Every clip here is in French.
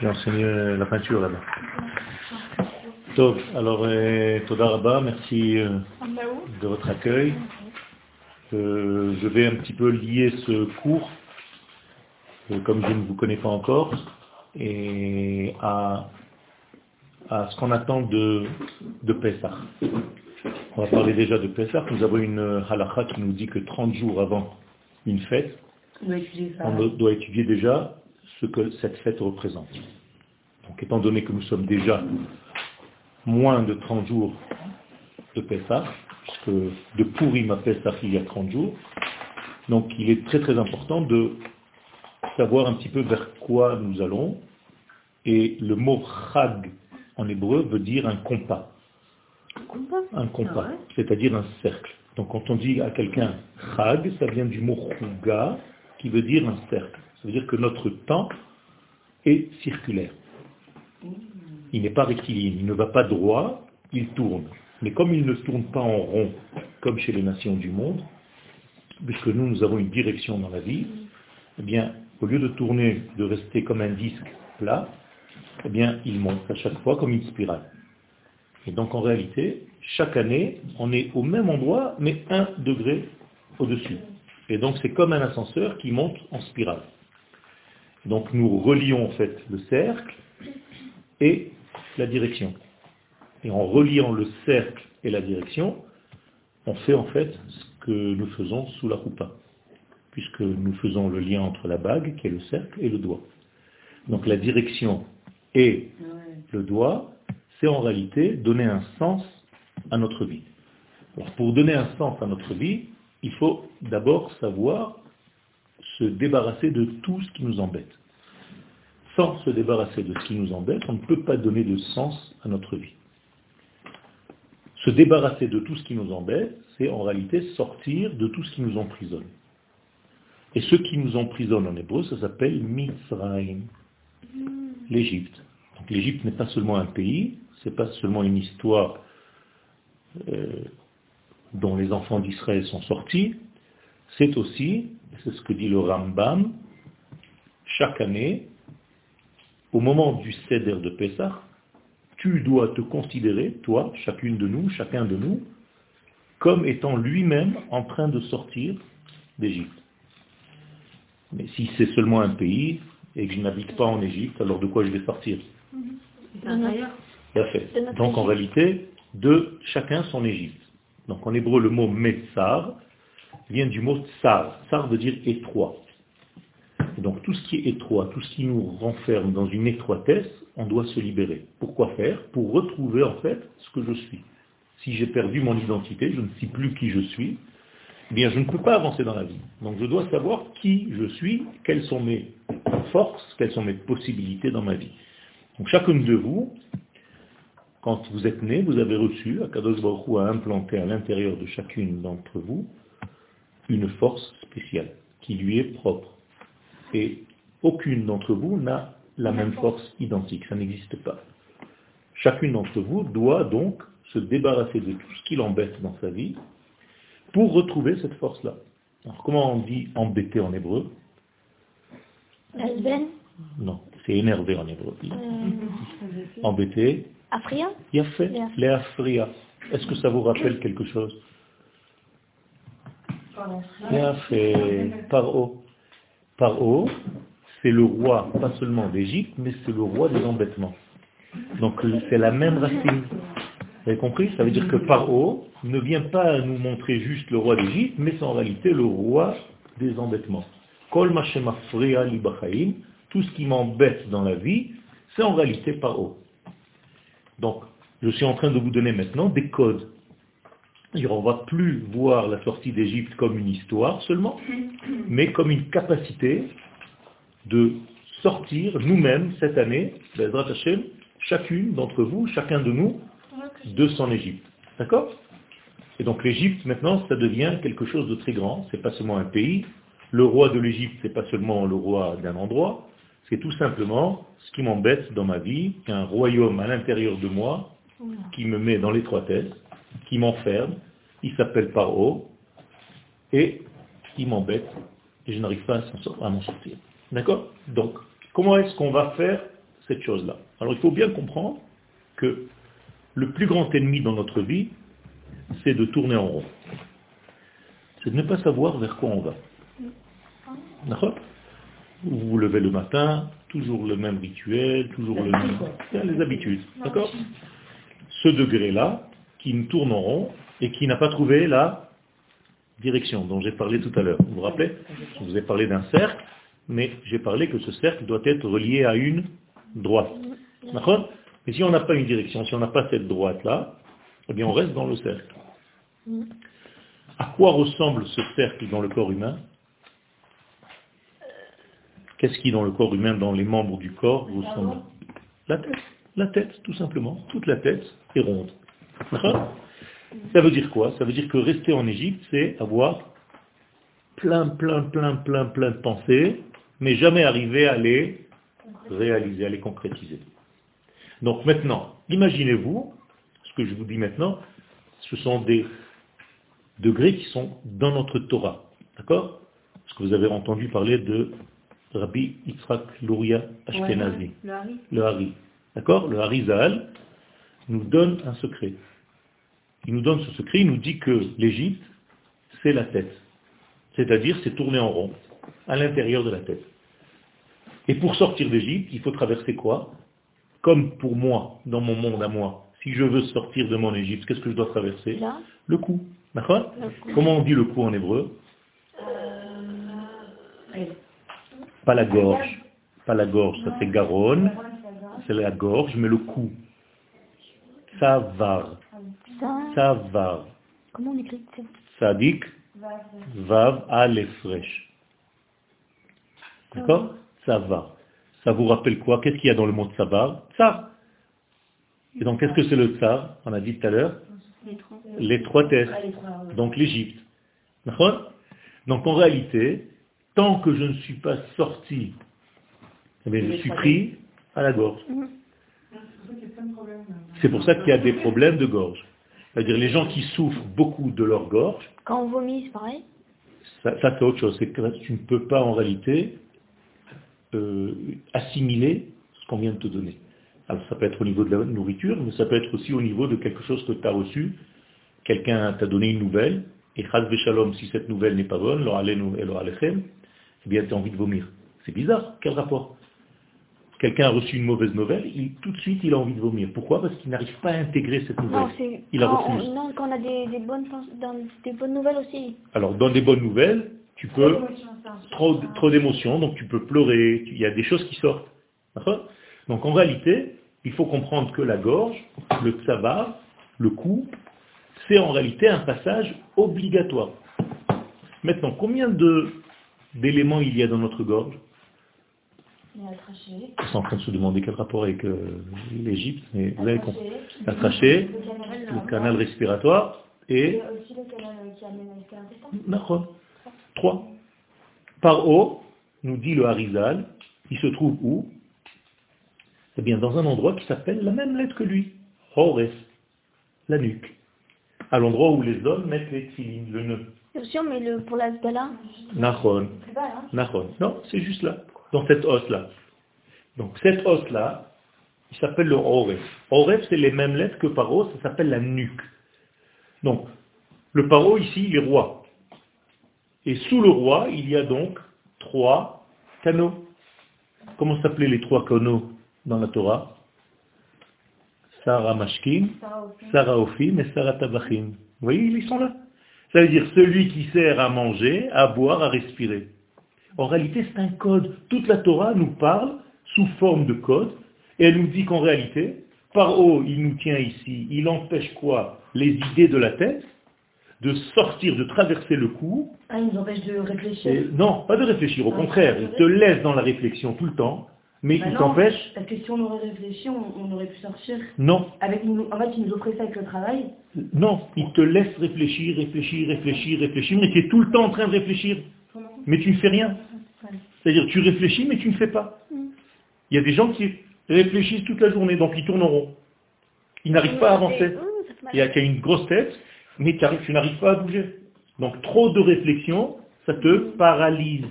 J'ai enseigné la peinture là-bas. Top, alors euh, Toda Rabba, merci euh, de votre accueil. Euh, je vais un petit peu lier ce cours, euh, comme je ne vous connais pas encore, et à, à ce qu'on attend de, de Pessah. On va parler déjà de Pessah. Nous avons une halakha qui nous dit que 30 jours avant une fête, on doit étudier déjà ce que cette fête représente. Donc étant donné que nous sommes déjà moins de 30 jours de Pessah, puisque de Purim à Pessah il y a 30 jours, donc il est très très important de savoir un petit peu vers quoi nous allons, et le mot chag en hébreu veut dire un compas. Un compas, ah c'est-à-dire un cercle. Donc quand on dit à quelqu'un chag, ça vient du mot chuga, qui veut dire un cercle. Ça veut dire que notre temps est circulaire. Il n'est pas rectiligne, il ne va pas droit, il tourne. Mais comme il ne tourne pas en rond, comme chez les nations du monde, puisque nous, nous avons une direction dans la vie, eh bien, au lieu de tourner, de rester comme un disque plat, eh bien, il monte à chaque fois comme une spirale. Et donc, en réalité, chaque année, on est au même endroit, mais un degré au-dessus. Et donc c'est comme un ascenseur qui monte en spirale. Donc nous relions en fait le cercle et la direction. Et en reliant le cercle et la direction, on fait en fait ce que nous faisons sous la coupa, puisque nous faisons le lien entre la bague, qui est le cercle, et le doigt. Donc la direction et le doigt, c'est en réalité donner un sens à notre vie. Alors pour donner un sens à notre vie, il faut d'abord savoir se débarrasser de tout ce qui nous embête. Sans se débarrasser de ce qui nous embête, on ne peut pas donner de sens à notre vie. Se débarrasser de tout ce qui nous embête, c'est en réalité sortir de tout ce qui nous emprisonne. Et ce qui nous emprisonne en hébreu, ça s'appelle Mitzrayim, l'Égypte. Donc l'Égypte n'est pas seulement un pays, c'est pas seulement une histoire euh, dont les enfants d'Israël sont sortis, c'est aussi, c'est ce que dit le Rambam, chaque année, au moment du Seder de Pessah, tu dois te considérer, toi, chacune de nous, chacun de nous, comme étant lui-même en train de sortir d'Égypte. Mais si c'est seulement un pays et que je n'habite pas en Égypte, alors de quoi je vais sortir? Donc en réalité, de chacun son Égypte. Donc en hébreu, le mot Metsar vient du mot tsar. Tsar veut dire étroit. donc tout ce qui est étroit, tout ce qui nous renferme dans une étroitesse, on doit se libérer. Pourquoi faire? Pour retrouver en fait ce que je suis. Si j'ai perdu mon identité, je ne sais plus qui je suis, eh bien je ne peux pas avancer dans la vie. Donc je dois savoir qui je suis, quelles sont mes forces, quelles sont mes possibilités dans ma vie. Donc chacun de vous quand vous êtes né, vous avez reçu, Akadosh Baruch a implanté à l'intérieur de chacune d'entre vous une force spéciale qui lui est propre. Et aucune d'entre vous n'a la même force identique, ça n'existe pas. Chacune d'entre vous doit donc se débarrasser de tout ce qui l'embête dans sa vie pour retrouver cette force-là. Alors comment on dit embêter en hébreu? Non, c'est énervé en hébreu. Euh, embêter, Afria Il a fait les Afria. Est-ce que ça vous rappelle quelque chose? A fait Paro. Paro, c'est le roi, pas seulement d'Égypte, mais c'est le roi des embêtements. Donc c'est la même racine. Vous avez compris? Ça veut dire que Paro ne vient pas nous montrer juste le roi d'Égypte, mais c'est en réalité le roi des embêtements. Kol tout ce qui m'embête dans la vie, c'est en réalité Paro. Donc, je suis en train de vous donner maintenant des codes. On ne va plus voir la sortie d'Égypte comme une histoire seulement, mais comme une capacité de sortir nous-mêmes cette année, chacune d'entre vous, chacun de nous, de son Égypte. D'accord? Et donc l'Égypte, maintenant, ça devient quelque chose de très grand. C'est pas seulement un pays. Le roi de l'Égypte, c'est pas seulement le roi d'un endroit. C'est tout simplement ce qui m'embête dans ma vie, qu'un royaume à l'intérieur de moi, qui me met dans l'étroitesse, qui m'enferme, il s'appelle Paro, et il m'embête, et je n'arrive pas à m'en sortir. D'accord? Donc, comment est-ce qu'on va faire cette chose-là? Alors il faut bien comprendre que le plus grand ennemi dans notre vie, c'est de tourner en rond. C'est de ne pas savoir vers quoi on va. D'accord? Vous vous levez le matin, toujours le même rituel, toujours le même... Les habitudes. D'accord? Ce degré-là, qui me tourne en rond et qui n'a pas trouvé la direction dont j'ai parlé tout à l'heure. Vous vous rappelez? Je vous ai parlé d'un cercle, mais j'ai parlé que ce cercle doit être relié à une droite. D'accord? Mais si on n'a pas une direction, si on n'a pas cette droite-là, eh bien on reste dans le cercle. À quoi ressemble ce cercle dans le corps humain? Qu'est-ce qui dans le corps humain, dans les membres du corps, ressemble? La tête. La tête, tout simplement. Toute la tête est ronde. Ça veut dire quoi? Ça veut dire que rester en Égypte, c'est avoir plein, plein, plein, plein, plein de pensées, mais jamais arriver à les réaliser, à les concrétiser. Donc maintenant, imaginez-vous, ce que je vous dis maintenant, ce sont des degrés qui sont dans notre Torah. D'accord? Parce que vous avez entendu parler de Rabbi Yitzhak Luria Ashkenazi. le Hari. D'accord? Le Harizal nous donne un secret. Il nous donne ce secret, il nous dit que l'Égypte, c'est la tête. C'est-à-dire, c'est tourner en rond, à l'intérieur de la tête. Et pour sortir d'Égypte, il faut traverser quoi? Comme pour moi, dans mon monde à moi, si je veux sortir de mon Égypte, qu'est-ce que je dois traverser? Le cou. D'accord? Comment on dit le cou en hébreu? Euh, Pas la gorge. Pas la gorge, ça c'est garonne. C'est la gorge, mais le cou. Savar. Savar. Comment on écrit Sadik. Vav Alefresh. D'accord? Savar. Ça vous rappelle quoi? Qu'est-ce qu'il y a dans le mot savar Tsar. Et donc, qu'est-ce que c'est le tsar On a dit tout à l'heure L'étroitesse. Donc l'Égypte. Donc en réalité, tant que je ne suis pas sorti, eh je suis pris à la gorge. C'est pour ça qu'il y a des problèmes de gorge. C'est-à-dire les gens qui souffrent beaucoup de leur gorge. Quand on vomit, c'est pareil Ça, c'est autre chose. C'est que tu ne peux pas en réalité euh, assimiler ce qu'on vient de te donner. Alors ça peut être au niveau de la nourriture, mais ça peut être aussi au niveau de quelque chose que tu as reçu. Quelqu'un t'a donné une nouvelle, et chaz shalom, si cette nouvelle n'est pas bonne, eh bien tu as envie de vomir. C'est bizarre, quel rapport? Quelqu'un a reçu une mauvaise nouvelle, il, tout de suite il a envie de vomir. Pourquoi? Parce qu'il n'arrive pas à intégrer cette nouvelle. Non, il a reçu. Non, quand on a des, bonnes, des bonnes nouvelles aussi. Alors dans des bonnes nouvelles, tu peux trop, trop d'émotions, donc tu peux pleurer, il y a des choses qui sortent. Donc en réalité, il faut comprendre que la gorge, le tsabar, le cou, c'est en réalité un passage obligatoire. Maintenant, combien d'éléments il y a dans notre gorge? Train de se demander quel rapport avec euh, l'Égypte, mais vous avez compris. La trachée, le canal, respiratoire et... aussi le canal qui amène l'intestin. Trois. Par haut, nous dit le Harizal, il se trouve où? Eh bien, dans un endroit qui s'appelle la même lettre que lui, Hores, la nuque. À l'endroit où les hommes mettent les tfilines, le nœud. Bien sûr, mais le, pour la sgala Nachon. Hein. Nachon. Non, c'est juste là, dans cette os-là. Donc cette os-là, il s'appelle le Hores. Hores, c'est les mêmes lettres que Paro, ça s'appelle la nuque. Donc, le Paro ici, il est roi. Et sous le roi, il y a donc trois canaux. Comment s'appelaient les trois canaux dans la Torah? Sarah Mashkin, Sarah Ophim et Sarah Tabachim. Vous voyez, ils sont là. Ça veut dire celui qui sert à manger, à boire, à respirer. En réalité, c'est un code. Toute la Torah nous parle sous forme de code, et elle nous dit qu'en réalité, par haut, il nous tient ici, il empêche quoi? Les idées de la tête, de sortir, de traverser le cou. Ah, il nous empêche de réfléchir. non, pas de réfléchir, au ah, contraire, il te laisse dans la réflexion tout le temps, mais bah il t'empêche... Parce que si on aurait réfléchi, on, aurait pu sortir. Non. Avec, en fait, il nous offrait ça avec le travail. Non, il te laisse réfléchir, réfléchir, réfléchir, réfléchir, mais tu es tout le temps en train de réfléchir. Mais tu ne fais rien. C'est-à-dire, tu réfléchis, mais tu ne fais pas. Il y a des gens qui réfléchissent toute la journée, donc ils tournent en rond. Ils n'arrivent pas à avancer. Il y a une grosse tête, mais tu n'arrives pas à bouger. Donc trop de réflexion, ça te paralyse.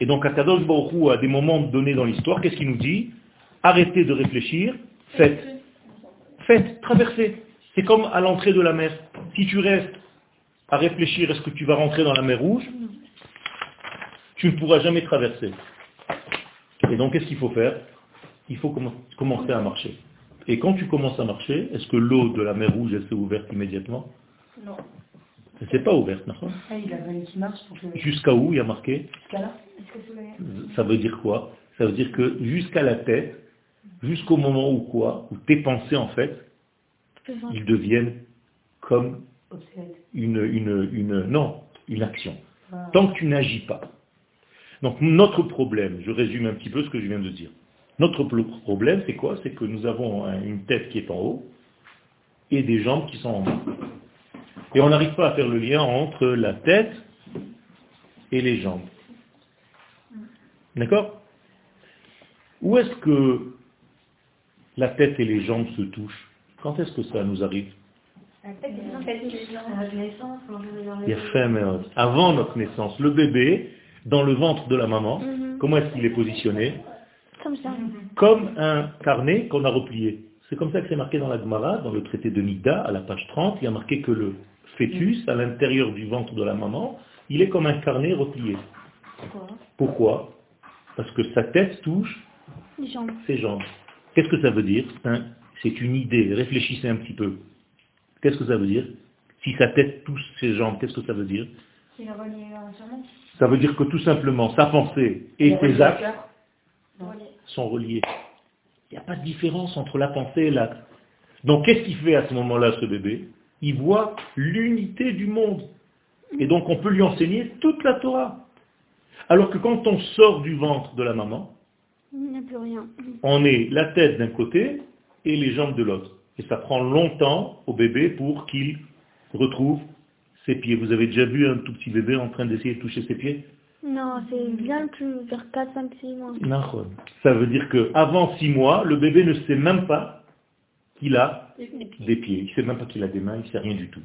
Et donc Akadosh Baruch à des moments donnés dans l'histoire, qu'est-ce qu'il nous dit? Arrêtez de réfléchir, faites. Faites, traversez. C'est comme à l'entrée de la mer. Si tu restes à réfléchir, est-ce que tu vas rentrer dans la mer rouge? Tu ne pourras jamais traverser. Et donc, qu'est-ce qu'il faut faire? Il faut commencer à marcher. Et quand tu commences à marcher, est-ce que l'eau de la mer rouge, elle s'est ouverte immédiatement? Non. Elle s'est pas ouverte, non ah, Jusqu'à où il y a marqué? Jusqu'à là Ça veut dire quoi? Ça veut dire que jusqu'à la tête, jusqu'au moment où quoi? Où tes pensées, en fait, ils deviennent comme une, une, une, non, une action. Ah. Tant que tu n'agis pas. Donc notre problème, je résume un petit peu ce que je viens de dire. Notre problème, c'est quoi? C'est que nous avons une tête qui est en haut et des jambes qui sont en bas. Et on n'arrive pas à faire le lien entre la tête et les jambes. D'accord? Où est-ce que la tête et les jambes se touchent? Quand est-ce que ça nous arrive? Il y a Avant notre naissance, le bébé, dans le ventre de la maman, mhm. comment est-ce qu'il est positionné Comme ça. Comme un carnet qu'on a replié. C'est comme ça que c'est marqué dans la Gemara, dans le traité de Nida, à la page 30, il y a marqué que le fœtus, à l'intérieur du ventre de la maman, il est comme un carnet replié. Pourquoi Pourquoi? Parce que sa tête touche ses jambes. Qu'est-ce que ça veut dire? C'est une idée, réfléchissez un petit peu. Qu'est-ce que ça veut dire? Si sa tête touche ses jambes, qu'est-ce que ça veut dire? Ça veut dire que tout simplement, sa pensée et ses actes sont reliés. Il n'y a pas de différence entre la pensée et l'acte. Donc qu'est-ce qu'il fait à ce moment-là, ce bébé? Il voit l'unité du monde. Et donc on peut lui enseigner toute la Torah. Alors que quand on sort du ventre de la maman, on est la tête d'un côté et les jambes de l'autre. Et ça prend longtemps au bébé pour qu'il retrouve ses pieds. Vous avez déjà vu un tout petit bébé en train d'essayer de toucher ses pieds? Non, c'est bien plus vers 4, 5, 6 mois. Non, ça veut dire qu'avant 6 mois, le bébé ne sait même pas qu'il a des pieds. Il ne sait même pas qu'il a des mains, il ne sait rien du tout.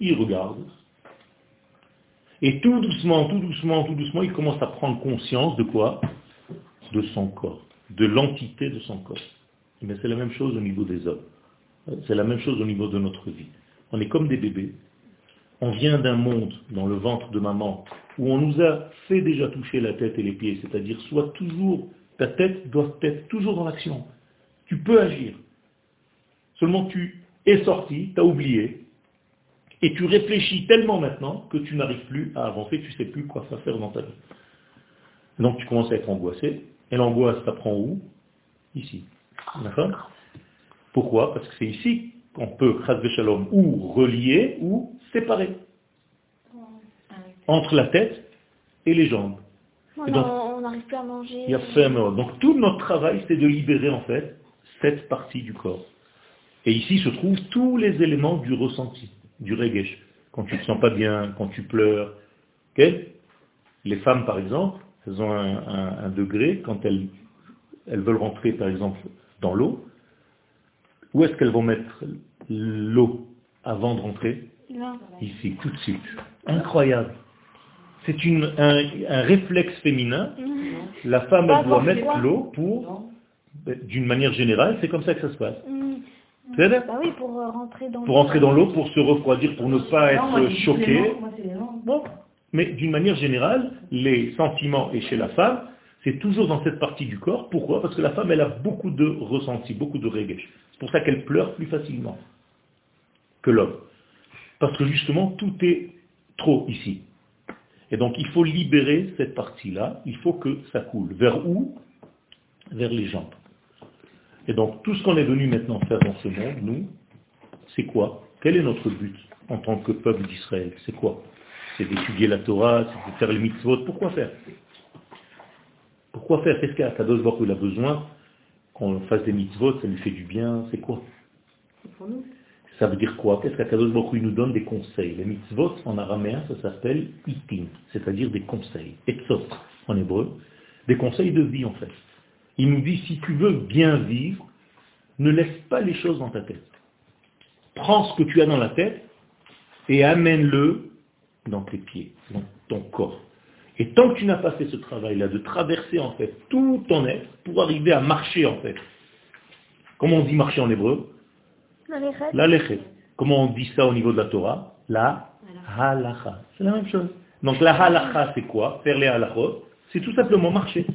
Il regarde. Et tout doucement, tout doucement, tout doucement, il commence à prendre conscience de quoi? De son corps, de l'entité de son corps. Mais c'est la même chose au niveau des hommes. C'est la même chose au niveau de notre vie. On est comme des bébés. On vient d'un monde, dans le ventre de maman, où on nous a fait déjà toucher la tête et les pieds. C'est-à-dire, soit toujours, ta tête doit être toujours dans l'action. Tu peux agir. Seulement tu es sorti, tu as oublié, et tu réfléchis tellement maintenant que tu n'arrives plus à avancer, tu ne sais plus quoi faire dans ta vie. Donc tu commences à être angoissé, et l'angoisse, ça prend où? Ici. D'accord? Pourquoi? Parce que c'est ici qu'on peut, shalom, ou relier ou séparer entre la tête et les jambes. on n'arrive plus à manger. Il y a Donc tout notre travail, c'est de libérer en fait cette partie du corps. Et ici se trouvent tous les éléments du ressenti, du regesh. Quand tu ne te sens pas bien, quand tu pleures. Les femmes, par exemple, elles ont un, degré, quand elles, elles veulent rentrer, par exemple, dans l'eau, où est-ce qu'elles vont mettre l'eau avant de rentrer? Ici, tout de suite. Incroyable. C'est un, réflexe féminin. La femme, elle doit mettre l'eau pour, d'une manière générale, c'est comme ça que ça se passe. Bah oui, pour euh, rentrer dans Pour rentrer dans l'eau, pour se refroidir, pour ne pas être choqué. Bon. Mais d'une manière générale, les sentiments, et chez la femme, c'est toujours dans cette partie du corps. Pourquoi? Parce que la femme, elle a beaucoup de ressentis, beaucoup de regesh. C'est pour ça qu'elle pleure plus facilement que l'homme. Parce que justement, tout est trop ici. Et donc, il faut libérer cette partie-là. Il faut que ça coule. Vers où? Vers les jambes. Et donc, tout ce qu'on est venu maintenant faire dans ce monde, nous, c'est quoi? Quel est notre but en tant que peuple d'Israël? C'est quoi? C'est d'étudier la Torah, c'est de faire les mitzvot. Pourquoi faire? Pourquoi faire? Qu'est-ce qu'Akadosh Baruch a besoin? Qu'on fasse des mitzvot, ça lui fait du bien, c'est quoi? Ça veut dire quoi? Qu'est-ce qu'Akadosh Baruch nous donne des conseils? Les mitzvot, en araméen, ça s'appelle itim, c'est-à-dire des conseils. Etzot, en hébreu, des conseils de vie en fait. Il nous dit, si tu veux bien vivre, ne laisse pas les choses dans ta tête. Prends ce que tu as dans la tête et amène-le dans tes pieds, dans ton corps. Et tant que tu n'as pas fait ce travail-là, de traverser en fait tout ton être pour arriver à marcher en fait, Comment on dit marcher en hébreu? La lechet. Comment on dit ça au niveau de la Torah La halacha. C'est la même chose. Donc la halacha, c'est quoi Faire les halachot, c'est tout simplement marcher.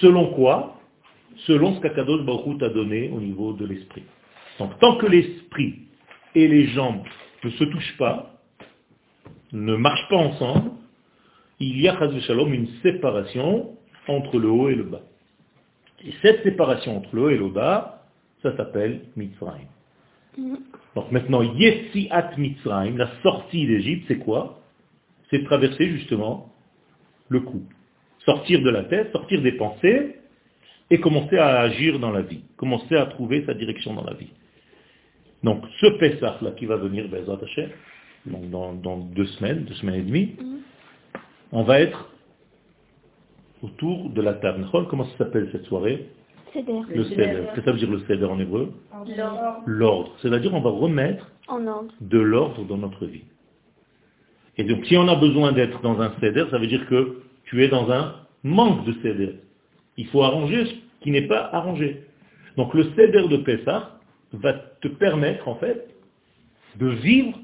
Selon quoi Selon ce qu'Akadosh Baruch t'a donné au niveau de l'esprit. Donc tant que l'esprit et les jambes ne se touchent pas, ne marchent pas ensemble, il y a, Shalom, une séparation entre le haut et le bas. Et cette séparation entre le haut et le bas, ça s'appelle Mitzrayim. Mm. Donc maintenant, Yesiat Mitzrayim, la sortie d'Égypte, c'est quoi? C'est traverser justement le cou. Sortir de la tête, sortir des pensées, et commencer à agir dans la vie, commencer à trouver sa direction dans la vie. Donc ce Pessah là qui va venir, Bezrat Hashem, dans, dans, deux semaines, deux semaines et demie, mm. on va être autour de la table. Comment ça s'appelle cette soirée? Le Seder. Qu'est-ce que ça veut dire le Seder en hébreu? L'ordre. C'est-à-dire on va remettre de l'ordre dans notre vie. Et donc si on a besoin d'être dans un Seder, ça veut dire que tu es dans un manque de Seder. Il faut arranger ce qui n'est pas arrangé. Donc le Seder de Pessah va te permettre en fait de vivre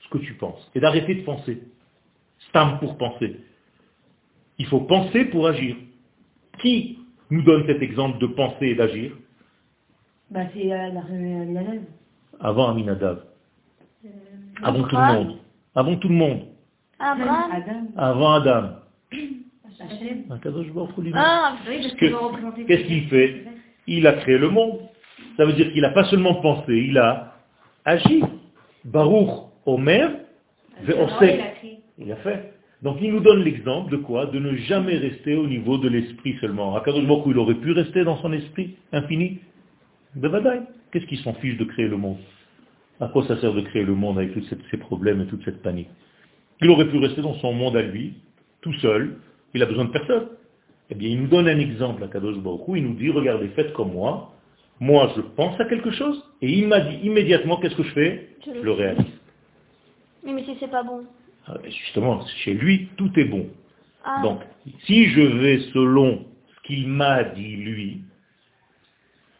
ce que tu penses et d'arrêter de penser. Stam pour penser. Il faut penser pour agir. Qui nous donne cet exemple de penser et d'agir? Bah, C'est euh, la, Avant Aminadav. Euh, Avant tout le monde. Avant tout le monde. Avant Adam. Ah, Qu'est-ce qu'il fait? Il a créé le monde. Ça veut dire qu'il n'a pas seulement pensé, il a agi. Baruch Omer, il a fait. Donc il nous donne l'exemple de quoi? De ne jamais rester au niveau de l'esprit seulement. Akadosh Baruch il aurait pu rester dans son esprit infini. De Vadaï. Qu'est-ce qui s'en fiche de créer le monde? À quoi ça sert de créer le monde avec tous ces problèmes et toute cette panique? Il aurait pu rester dans son monde à lui, tout seul. Il a besoin de personne. Eh bien, il nous donne un exemple à Kadosh Baruch il nous dit, regardez, faites comme moi. Moi, je pense à quelque chose, et il m'a dit immédiatement, qu'est-ce que je fais? Je le réalise. Mais, mais si c'est pas bon ah, justement, chez lui, tout est bon. Ah. Donc, si je vais selon ce qu'il m'a dit lui,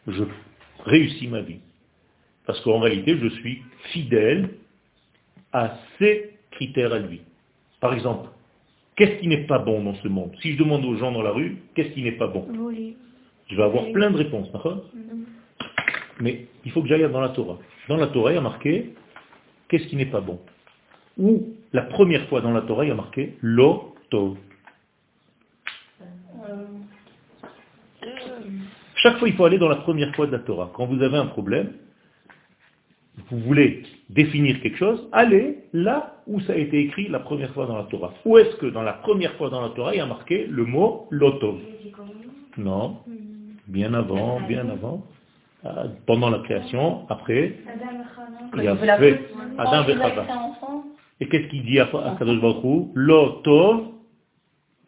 je réussis ma vie. Parce qu'en réalité, je suis fidèle à ses critères à lui. Par exemple, qu'est-ce qui n'est pas bon dans ce monde? Si je demande aux gens dans la rue, qu'est-ce qui n'est pas bon? Je vais avoir plein de réponses, d'accord? Mm-hmm. Mais il faut que j'aille dans la Torah. Dans la Torah, il y a marqué qu'est-ce qui n'est pas bon? Où la première fois dans la Torah, il y a marqué Lo Chaque fois, il faut aller dans la première fois de la Torah. Quand vous avez un problème, vous voulez définir quelque chose, allez là où ça a été écrit la première fois dans la Torah. Où est-ce que dans la première fois dans la Torah, il y a marqué le mot Lotov Non, bien avant, bien avant, euh, pendant la création, après, il y a fait Adam et qu'est-ce qu'il dit à Kadosh Baruch tov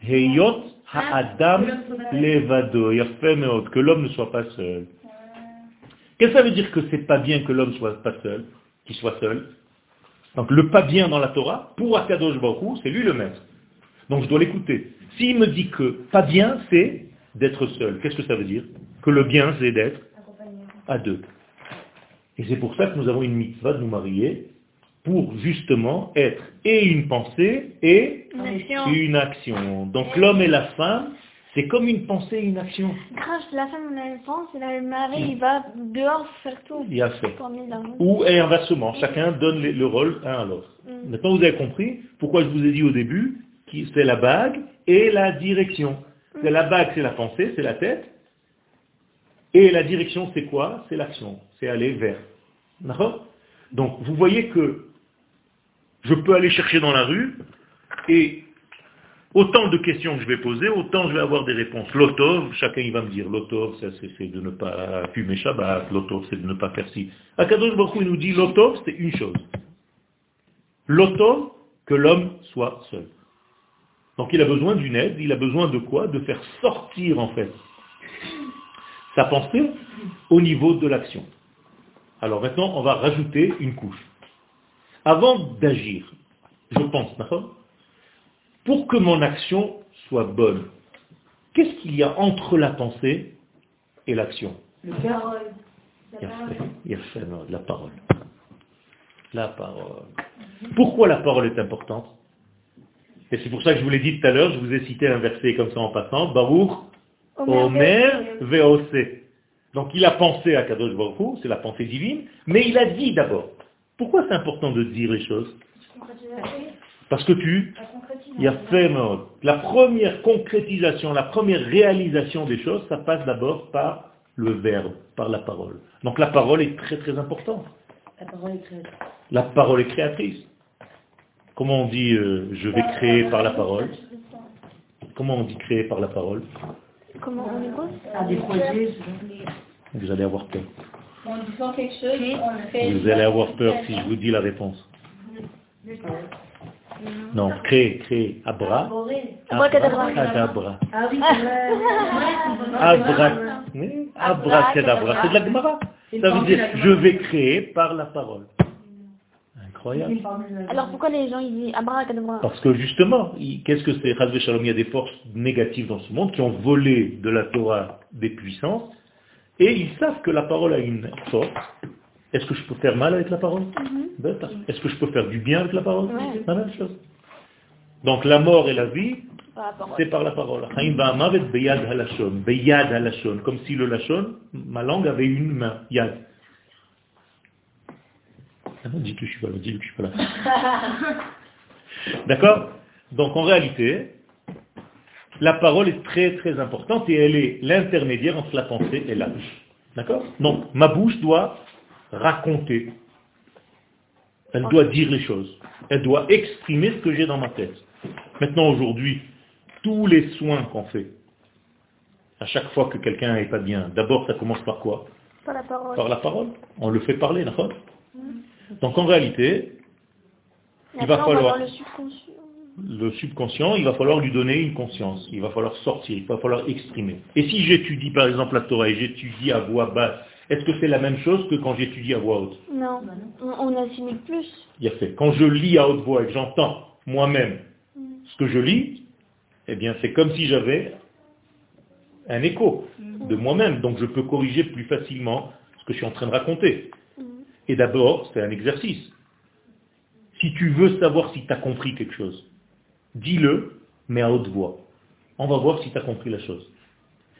heyot ha'adam levado. Que l'homme ne soit pas seul. Qu'est-ce que ça veut dire que c'est pas bien que l'homme soit pas seul, qu'il soit seul? Donc le pas bien dans la Torah, pour Akadosh Baruch c'est lui le maître. Donc je dois l'écouter. S'il me dit que pas bien, c'est d'être seul. Qu'est-ce que ça veut dire? Que le bien, c'est d'être à deux. Et c'est pour ça que nous avons une mitzvah de nous marier pour justement être et une pensée et une action. Donc l'homme et la femme, c'est comme une pensée et une action. Grâce la femme on a une pensée, le mari il va dehors faire tout. Il a fait. Ou et inversement, chacun donne le rôle un à l'autre. Mm. Maintenant vous avez compris pourquoi je vous ai dit au début que c'est la bague et la direction. C'est la bague, c'est la pensée, c'est la tête. Et la direction, c'est quoi? C'est l'action. C'est aller vers. D'accord? Donc vous voyez que je peux aller chercher dans la rue et autant de questions que je vais poser, autant je vais avoir des réponses. L'otov, chacun il va me dire, l'otov c'est de ne pas fumer Shabbat, l'otov c'est de ne pas faire ci. Akadosh Baruch il nous dit, l'otov c'est une chose. L'otov, que l'homme soit seul. Donc il a besoin d'une aide, il a besoin de quoi? De faire sortir en fait sa pensée au niveau de l'action. Alors maintenant, on va rajouter une couche. Avant d'agir, je pense, d'accord? Pour que mon action soit bonne, qu'est-ce qu'il y a entre la pensée et l'action? Le cœur. Il y a fait, la parole. La parole. Pourquoi la parole est importante? Et c'est pour ça que je vous l'ai dit tout à l'heure, je vous ai cité un verset comme ça en passant, Baruch, Omer, Veose. Donc il a pensé à Kadosh Baruch c'est la pensée divine, mais il a dit d'abord. Pourquoi c'est important de dire les choses Parce que tu, il y a fait La première concrétisation, la première réalisation des choses, ça passe d'abord par le verbe, par la parole. Donc la parole est très très importante. La parole est créatrice. La parole est créatrice. Comment on dit euh, je vais créer par la parole Comment on dit créer par la parole Comment on des projets. Vous allez avoir peur. En disant quelque chose, on fait... Vous allez avoir peur si je vous dis la réponse. Non, créer, créer. Abra. Abracadabra. Oui, Abracadabra. C'est de la Gemara. Ça veut dire, je vais créer par la parole. Incroyable. Alors pourquoi les gens ils disent abracadabra Parce que justement, qu'est-ce que c'est? Shalom Il y a des forces négatives dans ce monde qui ont volé de la Torah des puissances et ils savent que la parole a une force. Est-ce que je peux faire mal avec la parole mhm. Est-ce que je peux faire du bien avec la parole La même chose. Donc la mort et la vie, c'est par la parole. Comme si le lachon, ma langue avait une main, yad. Ah dis que je suis pas là, dis que je suis pas là. D'accord? Donc en réalité, la parole est très très importante et elle est l'intermédiaire entre la pensée et la bouche. D'accord? Donc ma bouche doit raconter. Elle doit dire les choses. Elle doit exprimer ce que j'ai dans ma tête. Maintenant aujourd'hui, tous les soins qu'on fait, à chaque fois que quelqu'un n'est pas bien, d'abord ça commence par quoi? Par la parole. Par la parole. On le fait parler, d'accord? Donc en réalité, il va falloir... Le subconscient. Le subconscient, il va falloir lui donner une conscience, il va falloir sortir, il va falloir exprimer. Et si j'étudie par exemple la Torah et j'étudie à voix basse, est-ce que c'est la même chose que quand j'étudie à voix haute? Non, on assimile plus. Il a fait. Quand je lis à haute voix et que j'entends moi-même mm. ce que je lis, eh bien c'est comme si j'avais un écho mm. de moi-même, donc je peux corriger plus facilement ce que je suis en train de raconter. Mm. Et d'abord, c'est un exercice. Si tu veux savoir si tu as compris quelque chose, dis-le, mais à haute voix. On va voir si tu as compris la chose.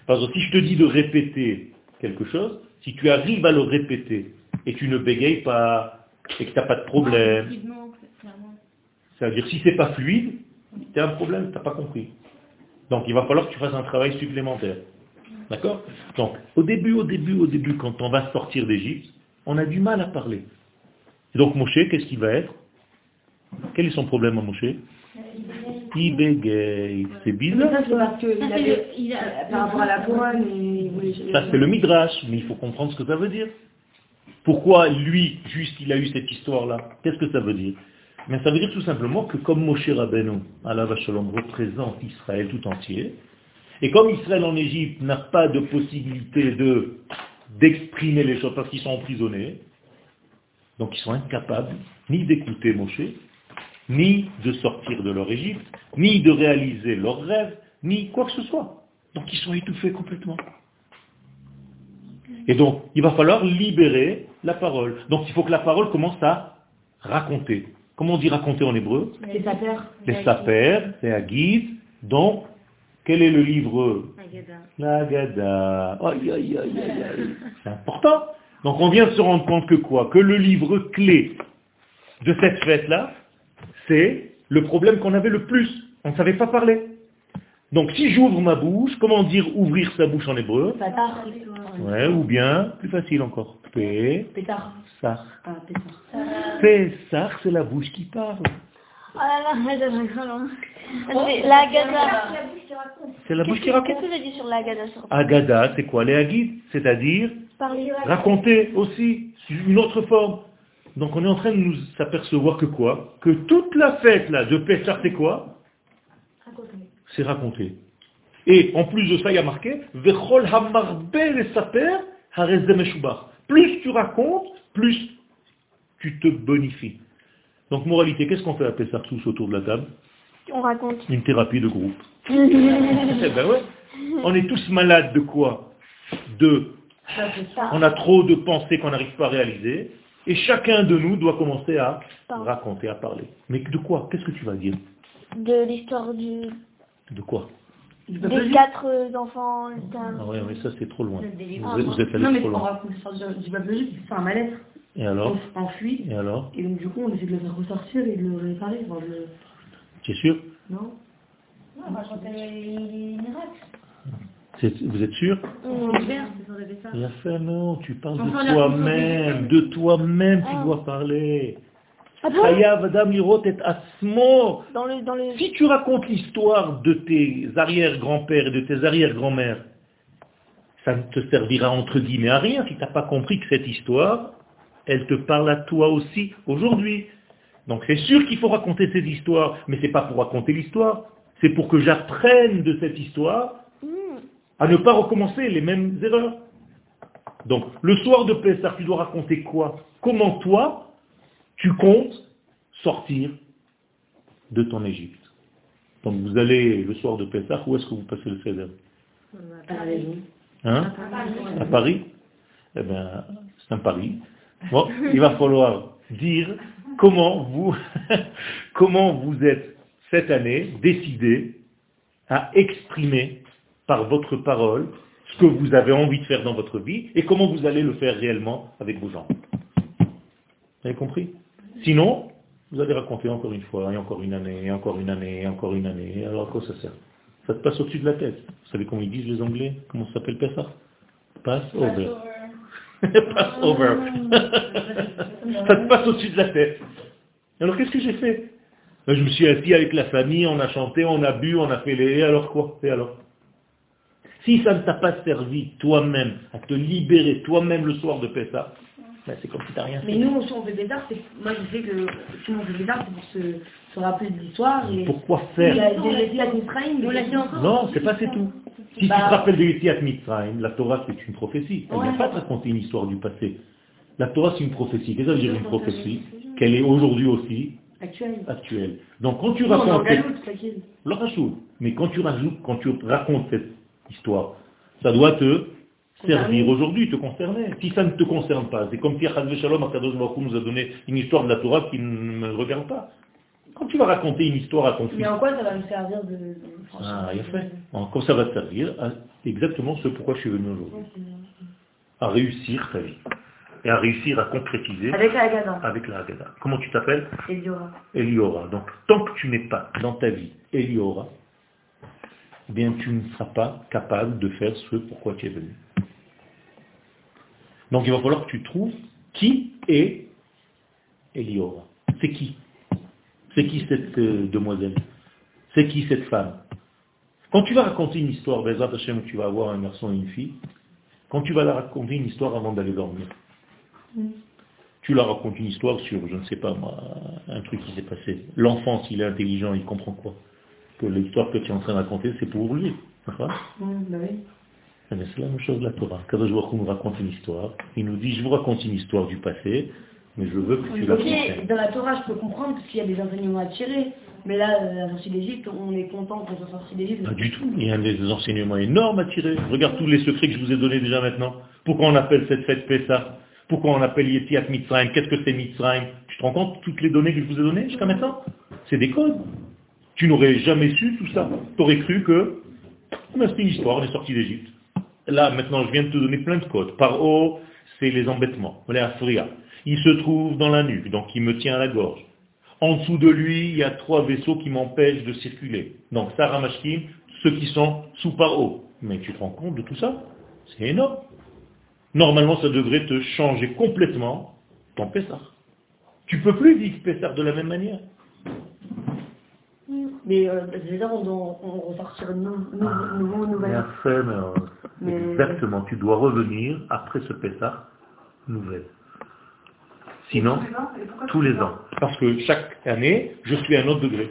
Parce que si je te dis de répéter quelque chose, si tu arrives à le répéter et tu ne bégayes pas et que tu n'as pas de problème, c'est-à-dire si c'est pas fluide, tu as un problème, tu n'as pas compris. Donc il va falloir que tu fasses un travail supplémentaire. D'accord? Donc au début, au début, au début, quand on va sortir d'Égypte, on a du mal à parler. donc Moshe, qu'est-ce qu'il va être? Quel est son problème à Moshe? Bégaye. C'est bizarre. par rapport à la couronne, Ça c'est le midrash, mais il faut comprendre ce que ça veut dire. Pourquoi lui, juste, il a eu cette histoire-là? Qu'est-ce que ça veut dire? Mais ça veut dire tout simplement que comme Moshe Rabbeinu, Allah Vachalom, représente Israël tout entier, et comme Israël en Égypte n'a pas de possibilité de d'exprimer les choses parce qu'ils sont emprisonnés, donc ils sont incapables ni d'écouter Moshe, ni de sortir de leur Égypte, ni de réaliser leurs rêves, ni quoi que ce soit. Donc ils sont étouffés complètement. Et donc, il va falloir libérer la parole. Donc il faut que la parole commence à raconter. Comment on dit raconter en hébreu? Les sapères. Les sapères, c'est Agid. Donc, quel est le livre? L'Agada. C'est important. Donc on vient de se rendre compte que quoi? Que le livre clé de cette fête-là, c'est le problème qu'on avait le plus. On ne savait pas parler. Donc si j'ouvre ma bouche, comment dire ouvrir sa bouche en hébreu Ouais, ou bien, plus facile encore. P. Pétard. Sar. Ah, Pésar, c'est la bouche qui parle. Oh là là, la Agada. C'est la bouche qui raconte. Qu'est-ce que j'ai dit sur l'Agada Agada, c'est quoi les Aguides C'est-à-dire raconter aussi, une autre forme. Donc on est en train de nous apercevoir que quoi? Que toute la fête là de Pessah, c'est quoi? C'est raconter. Et en plus de ça, il y a marqué Plus tu racontes, plus tu te bonifies. Donc moralité, qu'est-ce qu'on fait à Pessah tous autour de la table? On raconte. Une thérapie de groupe. eh ben ouais. On est tous malades de quoi? De On a trop de pensées qu'on n'arrive pas à réaliser. Et chacun de nous doit commencer à raconter, à parler. Mais de quoi? Qu'est-ce que tu vas dire? De l'histoire du... De quoi? Des quatre enfants. Ah ouais, mais ça c'est trop loin. Vous, vous, êtes allé non, mais trop loin. on raconte l'histoire du juif, c'est un mal-être. Et alors? On s'enfuit. Et alors? Et donc du coup on essaie de le faire ressortir et de le réparer. Enfin, de... Tu es sûr? Non. Non, on raconte les miracles. Vous êtes sûr a fait non, tu parles de toi-même, de toi-même tu dois parler. Ah si tu racontes l'histoire de tes arrière-grands-pères et de tes arrière-grand-mères, ça ne te servira entre guillemets à rien si tu n'as pas compris que cette histoire, elle te parle à toi aussi aujourd'hui. Donc c'est sûr qu'il faut raconter ces histoires, mais ce n'est pas pour raconter l'histoire, c'est pour que j'apprenne de cette histoire à ne pas recommencer les mêmes erreurs. Donc, le soir de Pessah, tu dois raconter quoi? Comment toi, tu comptes sortir de ton Égypte? Donc, vous allez le soir de Pessah, où est-ce que vous passez le Seder À Paris. Hein? À Paris Eh bien, c'est un pari. Bon, il va falloir dire comment vous, comment vous êtes cette année décidé à exprimer par votre parole ce que vous avez envie de faire dans votre vie et comment vous allez le faire réellement avec vos gens. Vous avez compris? Sinon, vous allez raconter encore une fois, et encore une année, et encore une année, et encore une année. Alors à quoi ça sert? Ça te passe au-dessus de la tête. Vous savez comment ils disent les Anglais? Comment ça s'appelle ça Pass over. pass over. ça te passe au-dessus de la tête. Alors qu'est-ce que j'ai fait? Je me suis assis avec la famille, on a chanté, on a bu, on a fait les... Et alors quoi? Et alors? Si ça ne t'a pas servi toi-même à te libérer toi-même le soir de Pessah, ben c'est comme si tu n'as rien fait. Mais nous, on fait Bédard, c'est... Moi, je sais que si on fait Bédard, c'est pour se, se rappeler de l'histoire. Et... Pourquoi faire Non, c'est pas c'est tout. Si tu te bah- rappelles de Yetiat Mitzrayim, la Torah c'est une prophétie. Elle ne vient pas te raconter une histoire du passé. La Torah c'est une prophétie. Qu'est-ce que ça veut dire une prophétie Qu'elle est aujourd'hui aussi actuelle. Donc quand tu racontes... Mais quand tu rajoutes, quand tu racontes cette histoire. Ça doit te servir aujourd'hui, te concerner. Si ça ne te concerne pas, c'est comme si Shalom Akadosh nous a donné une histoire de la Torah qui ne me regarde pas. Quand tu vas raconter une histoire à ton fils... Mais en quoi ça va me servir de... Ah, il a fait. En quoi ça va te servir exactement ce pourquoi je suis venu aujourd'hui. À réussir ta vie. Et à réussir à concrétiser... Avec la Haggadah. Avec la Haggadah. Comment tu t'appelles? Eliora. Eliora. Donc, tant que tu n'es pas dans ta vie Eliora, eh bien tu ne seras pas capable de faire ce pourquoi tu es venu. Donc il va falloir que tu trouves qui est Eliora. C'est qui? C'est qui cette euh, demoiselle? C'est qui cette femme? Quand tu vas raconter une histoire, où tu vas avoir un garçon et une fille, quand tu vas la raconter une histoire avant d'aller dormir, tu leur racontes une histoire sur, je ne sais pas moi, un truc qui s'est passé. L'enfant, s'il est intelligent, il comprend quoi? Que l'histoire que tu es en train de raconter, c'est pour lui. Bah c'est la même chose de la Torah. Quand je vois qu'on nous raconte une histoire, il nous dit, je vous raconte une histoire du passé, mais je veux que tu la. Dans la Torah, je peux comprendre qu'il y a des enseignements à tirer. Mais là, la sortie d'Égypte, on est content qu'on soit sorti d'Égypte. Pas du tout. Il y a des enseignements énormes à tirer. Regarde tous les secrets que je vous ai donnés déjà maintenant. Pourquoi on appelle cette fête Pessah? Pourquoi on appelle Yetiat Mitzrayim? Qu'est-ce que c'est Mitzrayim? Tu te rends compte toutes les données que je vous ai données jusqu'à maintenant? C'est des codes. Tu n'aurais jamais su tout ça. Tu aurais cru que c'est une histoire, on est sorti d'Égypte. Là, maintenant, je viens de te donner plein de codes. Par haut, c'est les embêtements. Il se trouve dans la nuque, donc il me tient à la gorge. En dessous de lui, il y a trois vaisseaux qui m'empêchent de circuler. Donc, Sarah ceux qui sont sous par haut. Mais tu te rends compte de tout ça? C'est énorme. Normalement, ça devrait te changer complètement ton Pessar. Tu peux plus vivre Pessar de la même manière. Mais euh, déjà, on doit on repartir de ah, nouveau, nouvelle. mais, exactement. Tu dois revenir après ce Pessah, nouvelle. Sinon, tous les ans. Parce que chaque année, je suis à un autre degré.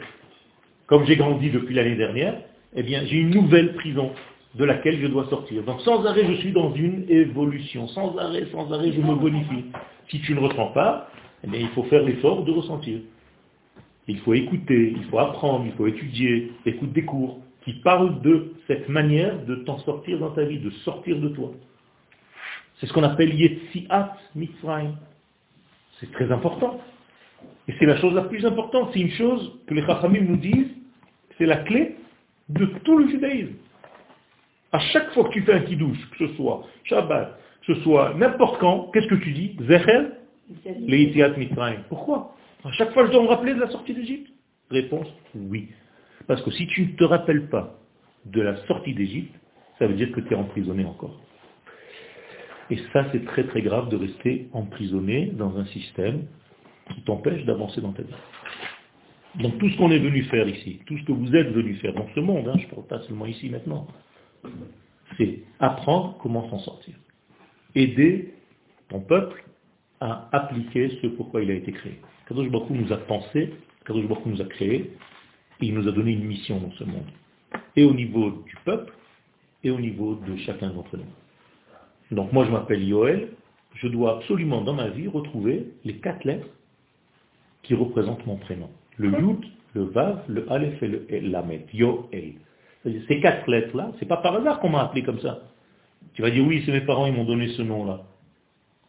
Comme j'ai grandi depuis l'année dernière, eh bien, j'ai une nouvelle prison de laquelle je dois sortir. Donc sans arrêt, je suis dans une évolution. Sans arrêt, sans arrêt, je me bonifie. Si tu ne ressens pas, eh bien, il faut faire l'effort de ressentir. Il faut écouter, il faut apprendre, il faut étudier, écoute des cours qui parlent de cette manière de t'en sortir dans ta vie, de sortir de toi. C'est ce qu'on appelle Yetziat Mitzrayim. C'est très important. Et c'est la chose la plus importante. C'est une chose que les Chachamim nous disent, c'est la clé de tout le judaïsme. À chaque fois que tu fais un kiddush, que ce soit Shabbat, que ce soit n'importe quand, qu'est-ce que tu dis? Zechel Les Mitzrayim. Pourquoi? À chaque fois, je dois me rappeler de la sortie d'Égypte Réponse, oui. Parce que si tu ne te rappelles pas de la sortie d'Égypte, ça veut dire que tu es emprisonné encore. Et ça, c'est très très grave de rester emprisonné dans un système qui t'empêche d'avancer dans ta vie. Donc tout ce qu'on est venu faire ici, tout ce que vous êtes venu faire dans ce monde, hein, je ne parle pas seulement ici maintenant, c'est apprendre comment s'en sortir. Aider ton peuple à appliquer ce pourquoi il a été créé. Kadosh Baruch nous a pensé, Kadosh Baruch nous a créé, et il nous a donné une mission dans ce monde. Et au niveau du peuple, et au niveau de chacun d'entre nous. Donc moi je m'appelle Yoel, je dois absolument dans ma vie retrouver les quatre lettres qui représentent mon prénom. Le Yud, le Vav, le Aleph et le Lamed, Yoel. Ces quatre lettres-là, c'est pas par hasard qu'on m'a appelé comme ça. Tu vas dire, oui, c'est mes parents, ils m'ont donné ce nom-là.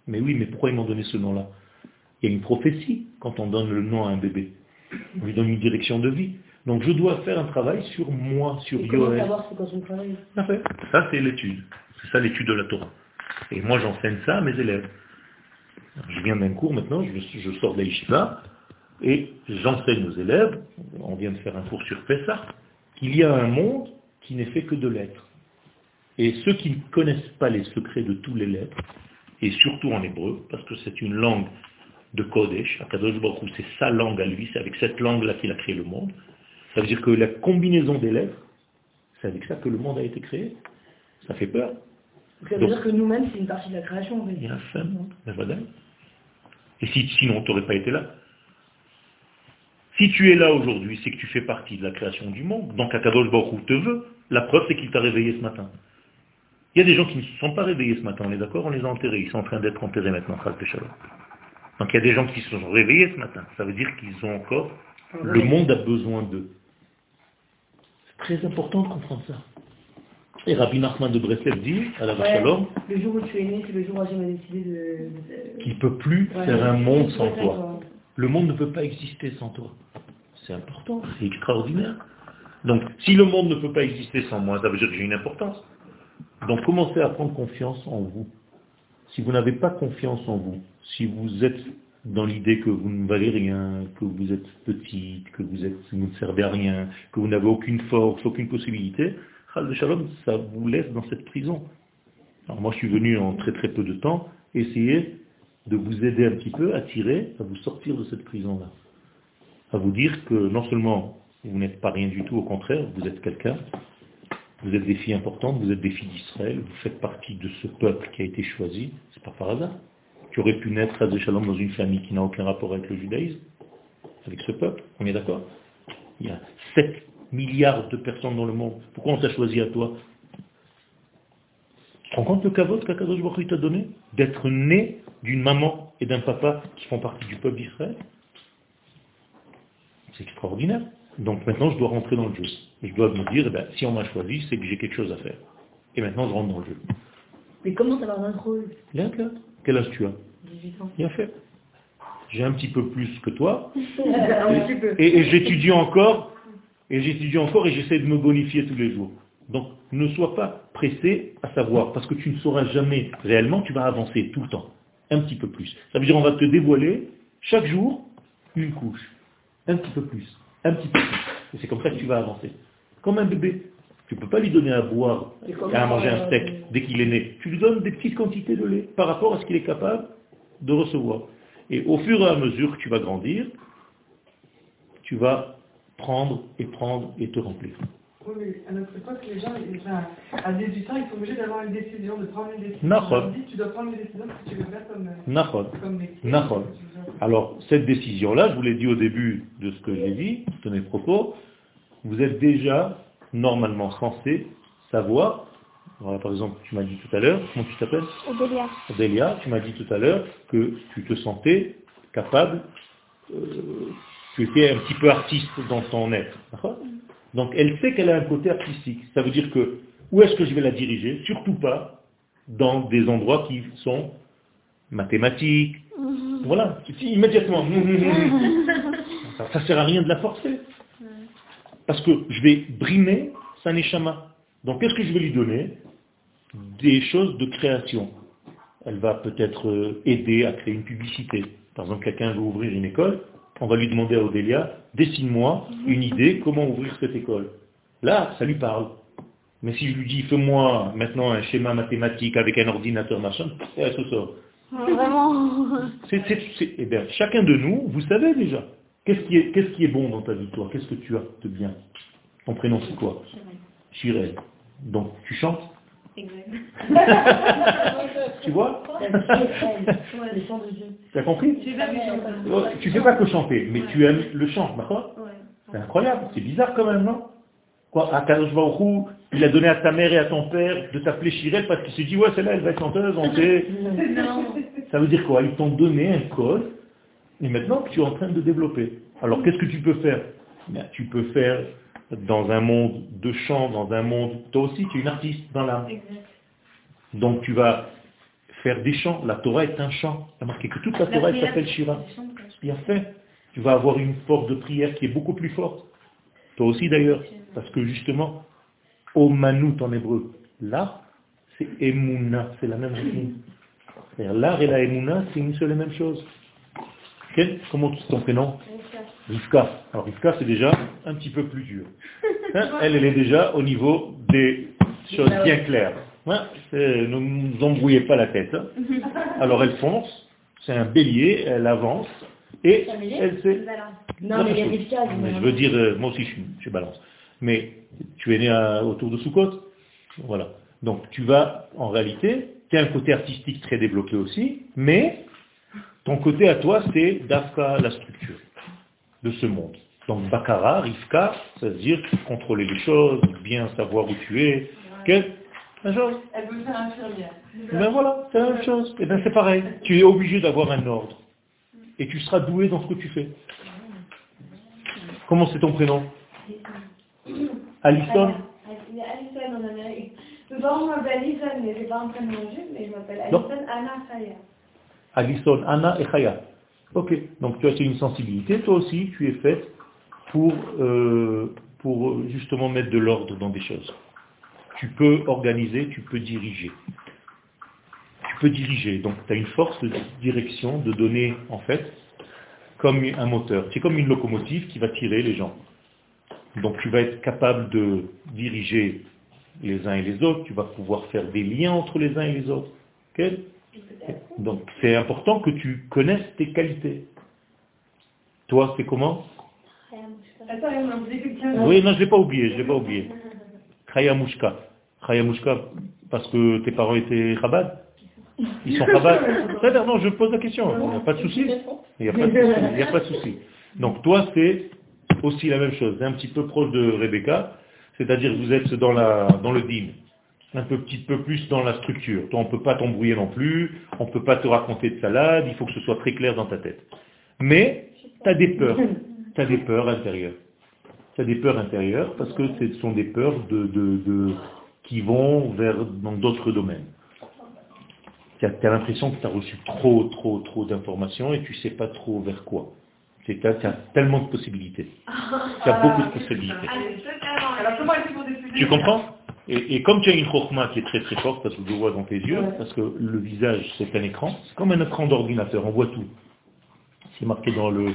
Mais oui, mais pourquoi ils m'ont donné ce nom-là? Il y a une prophétie quand on donne le nom à un bébé. On lui donne une direction de vie. Donc je dois faire un travail sur moi, sur Yoel. savoir c'est quoi son travail Ça, c'est l'étude. C'est ça l'étude de la Torah. Et moi, j'enseigne ça à mes élèves. Je viens d'un cours maintenant, je, je sors d'Aïshiva, et j'enseigne aux élèves, on vient de faire un cours sur Pessah, qu'il y a un monde qui n'est fait que de lettres. Et ceux qui ne connaissent pas les secrets de tous les lettres, et surtout en hébreu, parce que c'est une langue de Kodesh, Akadosh Baruch c'est sa langue à lui, c'est avec cette langue-là qu'il a créé le monde, ça veut dire que la combinaison des lettres, c'est avec ça que le monde a été créé. Ça fait peur. Ça veut dire que nous-mêmes, c'est une partie de la création. En fait. Il y a un monde, Et si, sinon, tu n'aurais pas été là. Si tu es là aujourd'hui, c'est que tu fais partie de la création du monde. Donc Akadosh Baruch te veut. La preuve, c'est qu'il t'a réveillé ce matin. Il y a des gens qui ne se sont pas réveillés ce matin, on est d'accord On les a enterrés. Ils sont en train d'être enterrés maintenant, Donc il y a des gens qui se sont réveillés ce matin. Ça veut dire qu'ils ont encore... Le monde a besoin d'eux. C'est très important de comprendre ça. Et Rabbi Nachman de Breslev dit, à la ouais, Le jour où tu es né, c'est le jour où j'ai décidé de... Qu'il ne peut plus faire un monde sans toi. Le monde ne peut pas exister sans toi. C'est important, c'est extraordinaire. Donc, si le monde ne peut pas exister sans moi, ça veut dire que j'ai une importance. Donc, commencez à prendre confiance en vous. Si vous n'avez pas confiance en vous, si vous êtes dans l'idée que vous ne valez rien, que vous êtes petite, que vous, êtes, vous ne servez à rien, que vous n'avez aucune force, aucune possibilité, ça vous laisse dans cette prison. Alors moi, je suis venu en très très peu de temps essayer de vous aider un petit peu à tirer, à vous sortir de cette prison-là à vous dire que non seulement vous n'êtes pas rien du tout, au contraire, vous êtes quelqu'un, vous êtes des filles importantes, vous êtes des filles d'Israël, vous faites partie de ce peuple qui a été choisi, c'est pas par hasard. Tu aurais pu naître à Shalom dans une famille qui n'a aucun rapport avec le judaïsme, avec ce peuple, on est d'accord? Il y a 7 milliards de personnes dans le monde. Pourquoi on t'a choisi à toi? Tu te rends compte le kavod qu'Akadosh Baruch t'a donné? D'être né d'une maman et d'un papa qui font partie du peuple d'Israël? C'est extraordinaire. Donc maintenant, je dois rentrer dans le jeu. Je dois me dire, eh ben, si on m'a choisi, c'est que j'ai quelque chose à faire. Et maintenant, je rentre dans le jeu. Mais comment ça va un rôle? Bien clair. Quel âge tu as? 18 ans. Bien fait. J'ai un petit peu plus que toi. et, et j'étudie encore, et j'étudie encore et j'essaie de me bonifier tous les jours. Donc, ne sois pas pressé à savoir, parce que tu ne sauras jamais réellement, tu vas avancer tout le temps, un petit peu plus. Ça veut dire on va te dévoiler chaque jour une couche un petit peu plus, un petit peu. Et c'est comme ça que tu vas avancer. Comme un bébé. Tu ne peux pas lui donner à boire et à manger un steak dès qu'il est né. Tu lui donnes des petites quantités de lait par rapport à ce qu'il est capable de recevoir. Et au fur et à mesure que tu vas grandir, tu vas prendre et prendre et te remplir. Oui, mais à notre époque, les gens, enfin, à 18 ans, ils sont obligés d'avoir une décision, de prendre une décision. Dit, tu dois prendre une décision si tu veux faire comme, comme métier. Alors, cette décision-là, je vous l'ai dit au début de ce que j'ai dit, de mes propos, vous êtes déjà normalement censé savoir, voilà, par exemple, tu m'as dit tout à l'heure, comment tu t'appelles? Odélia. Odélia, tu m'as dit tout à l'heure que tu te sentais capable, euh, tu étais un petit peu artiste dans ton être. D'accord? Donc elle sait qu'elle a un côté artistique. Ça veut dire que où est-ce que je vais la diriger? Surtout pas dans des endroits qui sont mathématiques. Mhm. Voilà, immédiatement. ça ne sert à rien de la forcer. Parce que je vais brimer sa neshama. Donc qu'est-ce que je vais lui donner? Des choses de création. Elle va peut-être euh, aider à créer une publicité. Par exemple, quelqu'un veut ouvrir une école, on va lui demander à Odélia, dessine-moi une idée comment ouvrir cette école. Là, ça lui parle. Mais si je lui dis, fais-moi maintenant un schéma mathématique avec un ordinateur, machin, elle se sort. Vraiment eh bien, chacun de nous, vous savez déjà. Qu'est-ce qui, est, qu'est-ce qui est bon dans ta vie, toi? Qu'est-ce que tu as de bien? Ton prénom, c'est quoi? Chirel. Donc, tu chantes? tu vois Tu as compris Tu ne fais pas que chanter, mais tu aimes le chant, d'accord C'est incroyable, c'est bizarre quand même, non Quoi, il a donné à ta mère et à ton père de t'appeler Chirel parce qu'il s'est dit, ouais, celle-là, elle va être chanteuse, on sait. Ça veut dire quoi? Ils t'ont donné un code, et maintenant tu es en train de développer. Alors qu'est-ce que tu peux faire? Tu peux faire dans un monde de chant, dans un monde... Toi aussi, tu es une artiste dans l'âme. Donc tu vas faire des chants. La Torah est un chant. Tu as marqué que toute la, Torah s'appelle Shira. Bien fait. Tu vas avoir une force de prière qui est beaucoup plus forte. Toi aussi d'ailleurs. Parce que justement, Omanut en hébreu, l'art, c'est Emuna, c'est la même chose. L'art et la Emuna, c'est une seule et même chose. Comment tu ton prénom Rivka. Alors Rivka, c'est déjà un petit peu plus dur. Hein, elle, elle est déjà au niveau des choses bien claires. Hein, ne nous embrouillez pas la tête. Hein. Alors elle fonce, c'est un bélier, elle avance, et elle sait... Non, mais Je veux dire, euh, moi aussi je suis, je balance. Mais tu es né autour de Soukot. Voilà. Donc tu vas, en réalité, tu as un côté artistique très débloqué aussi, mais ton côté à toi, c'est d'Afka, la structure de ce monde. Donc Bakara, Rivka, ça veut dire contrôler les choses, bien savoir où tu es. Elle veut faire infirmière. Ben voilà, c'est la même chose. Et eh bien c'est pareil. Tu es obligé d'avoir un ordre. Et tu seras doué dans ce que tu fais. Comment c'est ton prénom? Alison Alison en Amérique. Mes parents m'appellent Alison, mais c'est pas un prénom juste, mais je m'appelle Alison Anna Chaya. Alison, Anna et Chaya. Ok, donc tu as une sensibilité, toi aussi tu es faite pour, euh, pour justement mettre de l'ordre dans des choses. Tu peux organiser, tu peux diriger. Tu peux diriger, donc tu as une force de direction, de donner en fait comme un moteur. C'est comme une locomotive qui va tirer les gens. Donc tu vas être capable de diriger les uns et les autres, tu vas pouvoir faire des liens entre les uns et les autres. Donc c'est important que tu connaisses tes qualités. Toi, c'est comment? Oui, non, je ne l'ai pas oublié, je l'ai pas oublié. Khayamushka. Khayamushka, parce que tes parents étaient Chabad Ils sont Chabad Non, je pose la question, il n'y a pas de souci. Il n'y a, pas de souci. Donc toi, c'est aussi la même chose, un petit peu proche de Rebecca, c'est-à-dire que vous êtes dans, la, dans le dîme un petit peu plus dans la structure. Toi, on ne peut pas t'embrouiller non plus, on ne peut pas te raconter de salade, il faut que ce soit très clair dans ta tête. Mais tu as des peurs, tu as des peurs intérieures. Tu as des peurs intérieures parce que ce sont des peurs de, qui vont vers dans d'autres domaines. Tu as, l'impression que tu as reçu trop, trop, trop d'informations et tu ne sais pas trop vers quoi. Tu as, tellement de possibilités. Tu as beaucoup de possibilités. Tu comprends? Et, comme tu as une chokma qui est très très forte, parce que je vois dans tes yeux, parce que le visage c'est un écran, c'est comme un écran d'ordinateur, on voit tout. C'est marqué dans le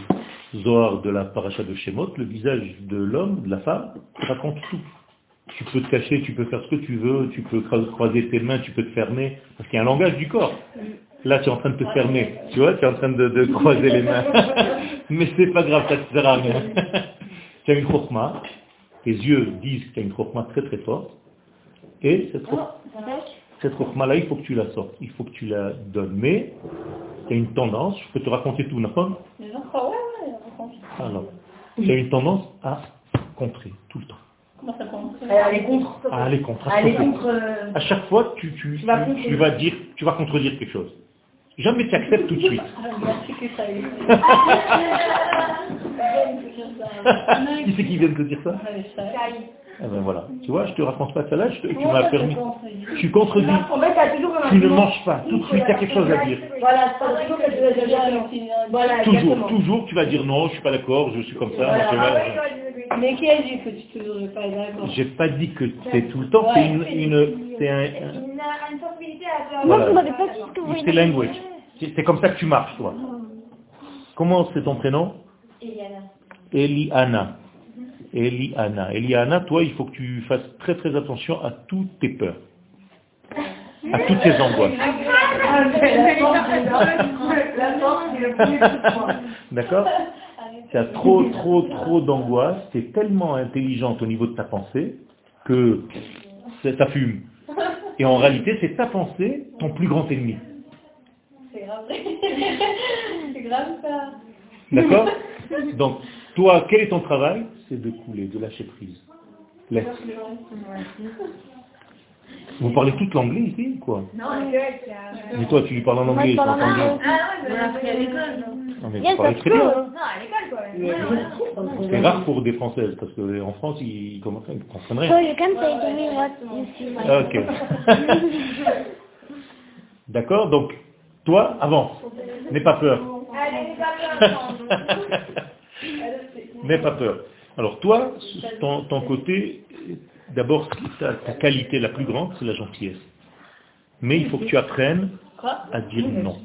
Zohar de la paracha de Shemot, le visage de l'homme, de la femme, raconte tout. Tu peux te cacher, tu peux faire ce que tu veux, tu peux croiser tes mains, tu peux te fermer, parce qu'il y a un langage du corps. Là, tu es en train de te fermer, tu vois, tu es en train de, croiser les mains. Mais c'est pas grave, ça te sert à rien. tu as une chokma, tes yeux disent que tu as une chokma très très forte, et cette, cette là il faut que tu la sortes, il faut que tu la donnes. Mais tu as une tendance, je peux te raconter tout, n'est-ce pas Alors, tu as une tendance à contrer tout le temps. Comment ça compte À aller contre. À aller contre. À, aller contre euh, à chaque fois, tu, tu, tu, tu, vas dire, tu vas contredire quelque chose. Jamais tu acceptes tout de suite. qui c'est qui vient de te dire ça? Eh ben voilà. Tu vois, je te raconte pas ça là, tu m'as permis. Je suis contredit. Tu ne manges pas. Tout de suite, tu as quelque chose à dire. Voilà, voilà, toujours, toujours, tu vas dire non, je suis pas d'accord, je suis comme ça. Mais qui a dit que tu ne pas d'accord J'ai pas dit que c'est tout le temps, c'est une, une c'est un, une sensibilité à Moi, vous m'avez pas dit que vous C'est language. C'est comme ça que tu marches, toi. Comment c'est ton prénom? Eliana. Eliana. Eliana. Eliana, toi, il faut que tu fasses très très attention à toutes tes peurs. À toutes tes angoisses. D'accord? Tu as trop, trop, trop d'angoisse, tu es tellement intelligente au niveau de ta pensée que ça fume. Et en réalité, c'est ta pensée ton plus grand ennemi. C'est grave. c'est grave ça. D'accord? Donc, toi, quel est ton travail C'est de couler, de lâcher prise. Laisse. Vous parlez toute l'anglais ici quoi Non, Mais toi, tu lui parles en anglais, je entendu. Ah ouais, mais à l'école. Non, mais vous parlez très bien. Non, à l'école quoi. C'est rare pour des Françaises, parce qu'en France, ils ne comprennent rien. So you can say to me what you see. Ah, Ok. D'accord Donc, toi, avance. N'aie pas peur. Allez, pas peur. N'aie pas peur. Alors toi, ton, ton côté, d'abord, ta, ta qualité la plus grande, c'est la gentillesse. Mais il faut que tu apprennes à dire non.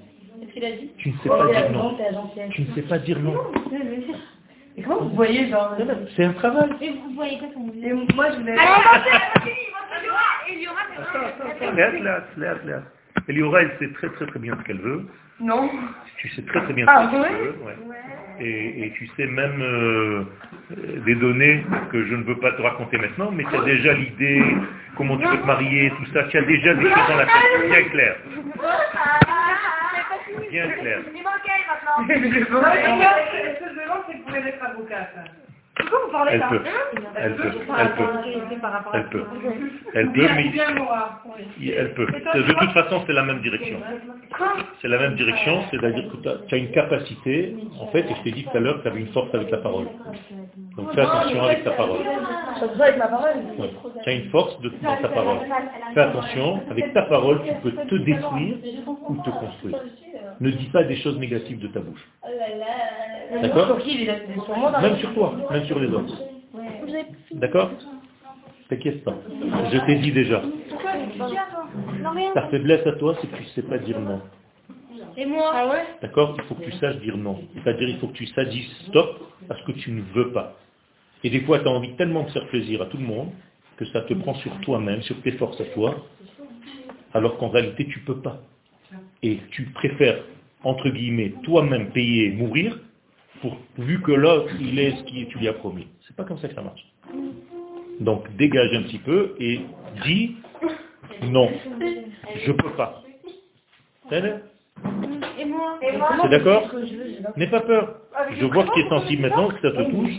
Dit? Tu ne sais pas dire non. Tu ne sais pas dire non. Et comment vous voyez, genre... C'est un travail. Et vous voyez quoi quand vous Et moi, je voulais... Eliora, elle sait très très très bien ce qu'elle veut. Non. Tu sais très très bien Ah, ce que ouais tu veux. ouais. Et, et tu sais même euh, des données que je ne veux pas te raconter maintenant, mais tu as déjà l'idée, comment tu peux te marier, tout ça. Tu as déjà des choses dans la tête bien claires. Bien que je demande, c'est que vous pouvez être avocate. Pourquoi vous parlez Elle peut. Elle peut. Elle peut. Elle peut. Elle peut, mais elle peut. De toute façon, c'est la même direction. C'est la même direction, c'est-à-dire que tu as une capacité, en fait, et je t'ai dit tout à l'heure que tu avais une force avec la parole. Donc fais attention avec ta parole. Ça se voit avec ma parole. Ouais. Tu as une force de- dans ta parole. Fais attention, avec ta parole, tu peux te détruire ou te construire. Ne dis pas des choses négatives de ta bouche. D'accord Sur qui il est sur moi dans Même sur toi, même sur les autres. D'accord T'inquiète pas. Je t'ai dit déjà. Ta faiblesse à toi, c'est que tu ne sais pas dire non. Et moi Ah ouais D'accord Il faut que tu saches dire non. C'est-à-dire il faut que tu saches dire stop parce que tu ne veux pas. Et des fois, tu as envie tellement de faire plaisir à tout le monde que ça te prend sur toi-même, sur tes forces à toi, alors qu'en réalité, tu peux pas. Et tu préfères, entre guillemets, toi-même payer et mourir, pour, vu que l'autre, il est ce que tu lui as promis. C'est pas comme ça que ça marche. Donc, dégage un petit peu et dis non, je peux pas. C'est d'accord. N'aie pas peur. Je vois ce qui est sensible maintenant, que ça te touche.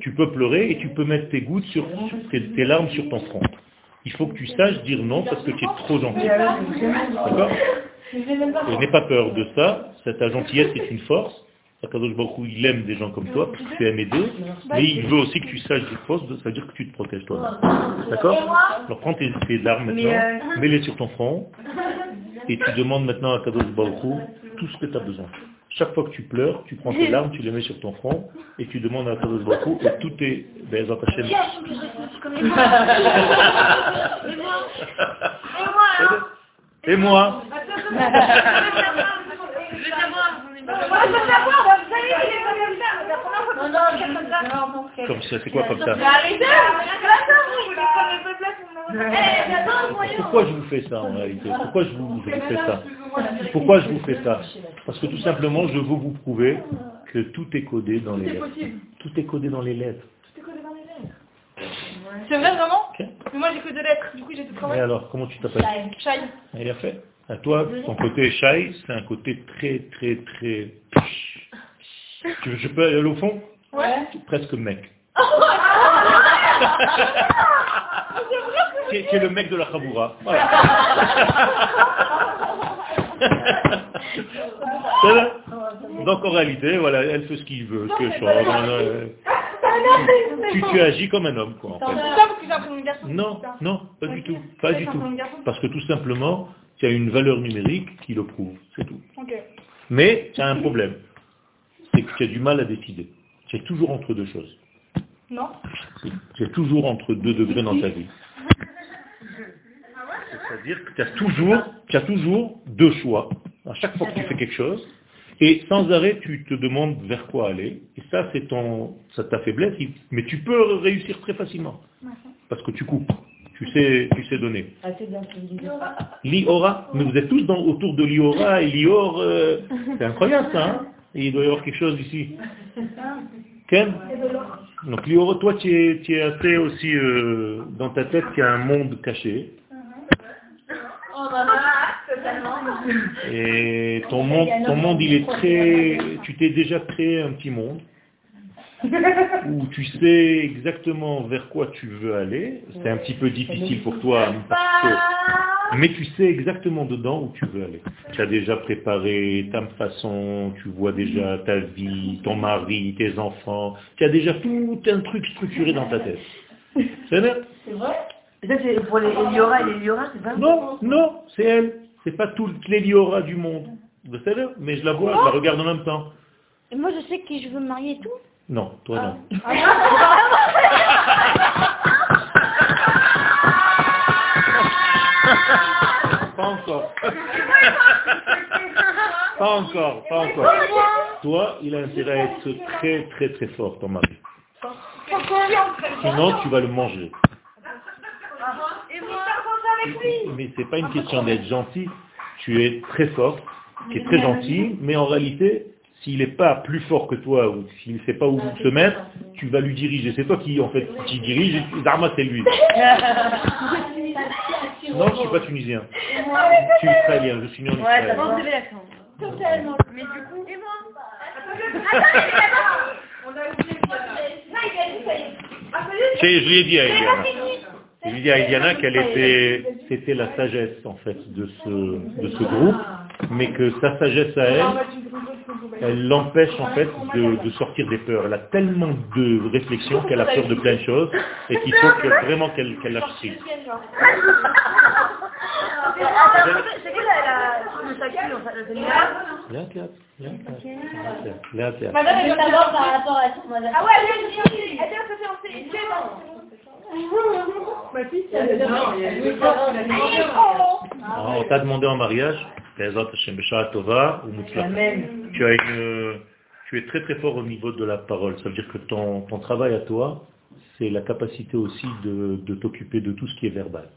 Tu peux pleurer et tu peux mettre tes gouttes sur, sur tes, tes larmes sur ton front. Il faut que tu saches dire non parce que tu es trop gentil. D'accord Et n'aie pas peur de ça. Cette ta gentillesse est une force. Akadosh Baruch Hu, il aime des gens comme toi parce que tu aimes aider. Mais il veut aussi que tu saches des forces, ça veut dire que tu te protèges toi. D'accord Alors prends tes, tes larmes maintenant, mets-les sur ton front et tu demandes maintenant à Kadosh Baruch Hu tout ce que tu as besoin. Chaque fois que tu pleures, tu prends tes larmes, tu les mets sur ton front et tu demandes à Kadosh Baruch Hu et tout est ben, dans ta chaîne. Et moi Je veux savoir. Moi, je veux savoir. Vous savez, il est pas comme ça. La première fois que je comme ça. Comme ça, c'est quoi comme ça arrêtez Pourquoi je vous fais ça en réalité Pourquoi je vous, je vous fais ça Pourquoi je vous fais ça Parce que tout simplement, je veux vous prouver que tout est codé dans les lettres. Tout est codé dans les lettres. C'est vrai, vraiment Mais moi, j'ai que deux lettres. Du coup, j'ai tout Et travaillé. alors, comment tu t'appelles Chai. Il a fait. À toi, ton côté shy, c'est un côté très, très, très... Tu veux, je peux aller au fond? Ouais. Presque mec. qui, est, le mec de la Chaboura. Voilà. Donc en réalité, voilà, elle fait ce qu'il veut, ce que je tu, tu agis comme un homme, quoi, en fait. Non, non, pas du tout, pas du tout. Parce que tout simplement, tu as une valeur numérique qui le prouve, c'est tout. Mais tu as un problème, c'est que tu as du mal à décider. Tu es toujours entre deux choses. Non. Tu es toujours entre deux degrés dans ta vie. C'est-à-dire que tu as toujours, tu as toujours deux choix. À chaque fois que tu fais quelque chose, et sans arrêt, tu te demandes vers quoi aller. Et ça, c'est ton, ça ta faiblesse, mais tu peux réussir très facilement. Parce que tu coupes. Tu sais, tu sais donner. Liora, mais vous êtes tous dans, autour de Liora et Lior, euh, c'est incroyable ça, hein il doit y avoir quelque chose ici. Ken? Donc Liora, toi tu es, tu es assez aussi euh, dans ta tête qu'il y a un monde caché. Et ton monde, ton monde, il est très... Tu t'es déjà créé un petit monde où tu sais exactement vers quoi tu veux aller. C'est un petit peu difficile pour toi, mais tu sais exactement dedans où tu veux aller. Tu as déjà préparé ta façon, tu vois déjà ta vie, ton mari, tes enfants. Tu as déjà tout un truc structuré dans ta tête. C'est vrai C'est vrai ça, c'est pour les Liora et les Liora, c'est ça Non, non, c'est elle. C'est pas toutes les Liora du monde. Vous savez Mais je la vois, je la regarde en même temps. Et moi, je sais qui je veux marier et tout Non, toi non. Ah. pas encore. pas encore, pas encore. Toi, il a intérêt à être très, très, très fort, ton mari. Sinon, tu vas le manger. Mais c'est pas une question d'être gentil. Tu es très fort, tu es très gentil, mais en réalité, s'il n'est pas plus fort que toi ou s'il ne sait pas où se mettre, tu vas lui diriger. C'est toi qui, en fait, qui dirige, Dharma, c'est lui. Non, je ne suis pas tunisien. Je suis israélien, je suis né en Israël. Totalement. Mais du coup, et moi Je lui ai dit à Eliana. Je lui ai dit à Eliana qu'elle était, c'était la sagesse en fait de ce, de ce groupe, mais que sa sagesse à elle, elle l'empêche en fait de, de, sortir des peurs. Elle a tellement de réflexions qu'elle a peur de plein de choses et qu'il faut que, vraiment qu'elle qu lâche prise. Madame, elle par rapport à Ah ouais, elle est on t'a demandé en mariage, tu as une, tu es très très fort au niveau de la parole. Ça veut dire que ton, ton travail à toi, c'est la capacité aussi de, de t'occuper de tout ce qui est verbal.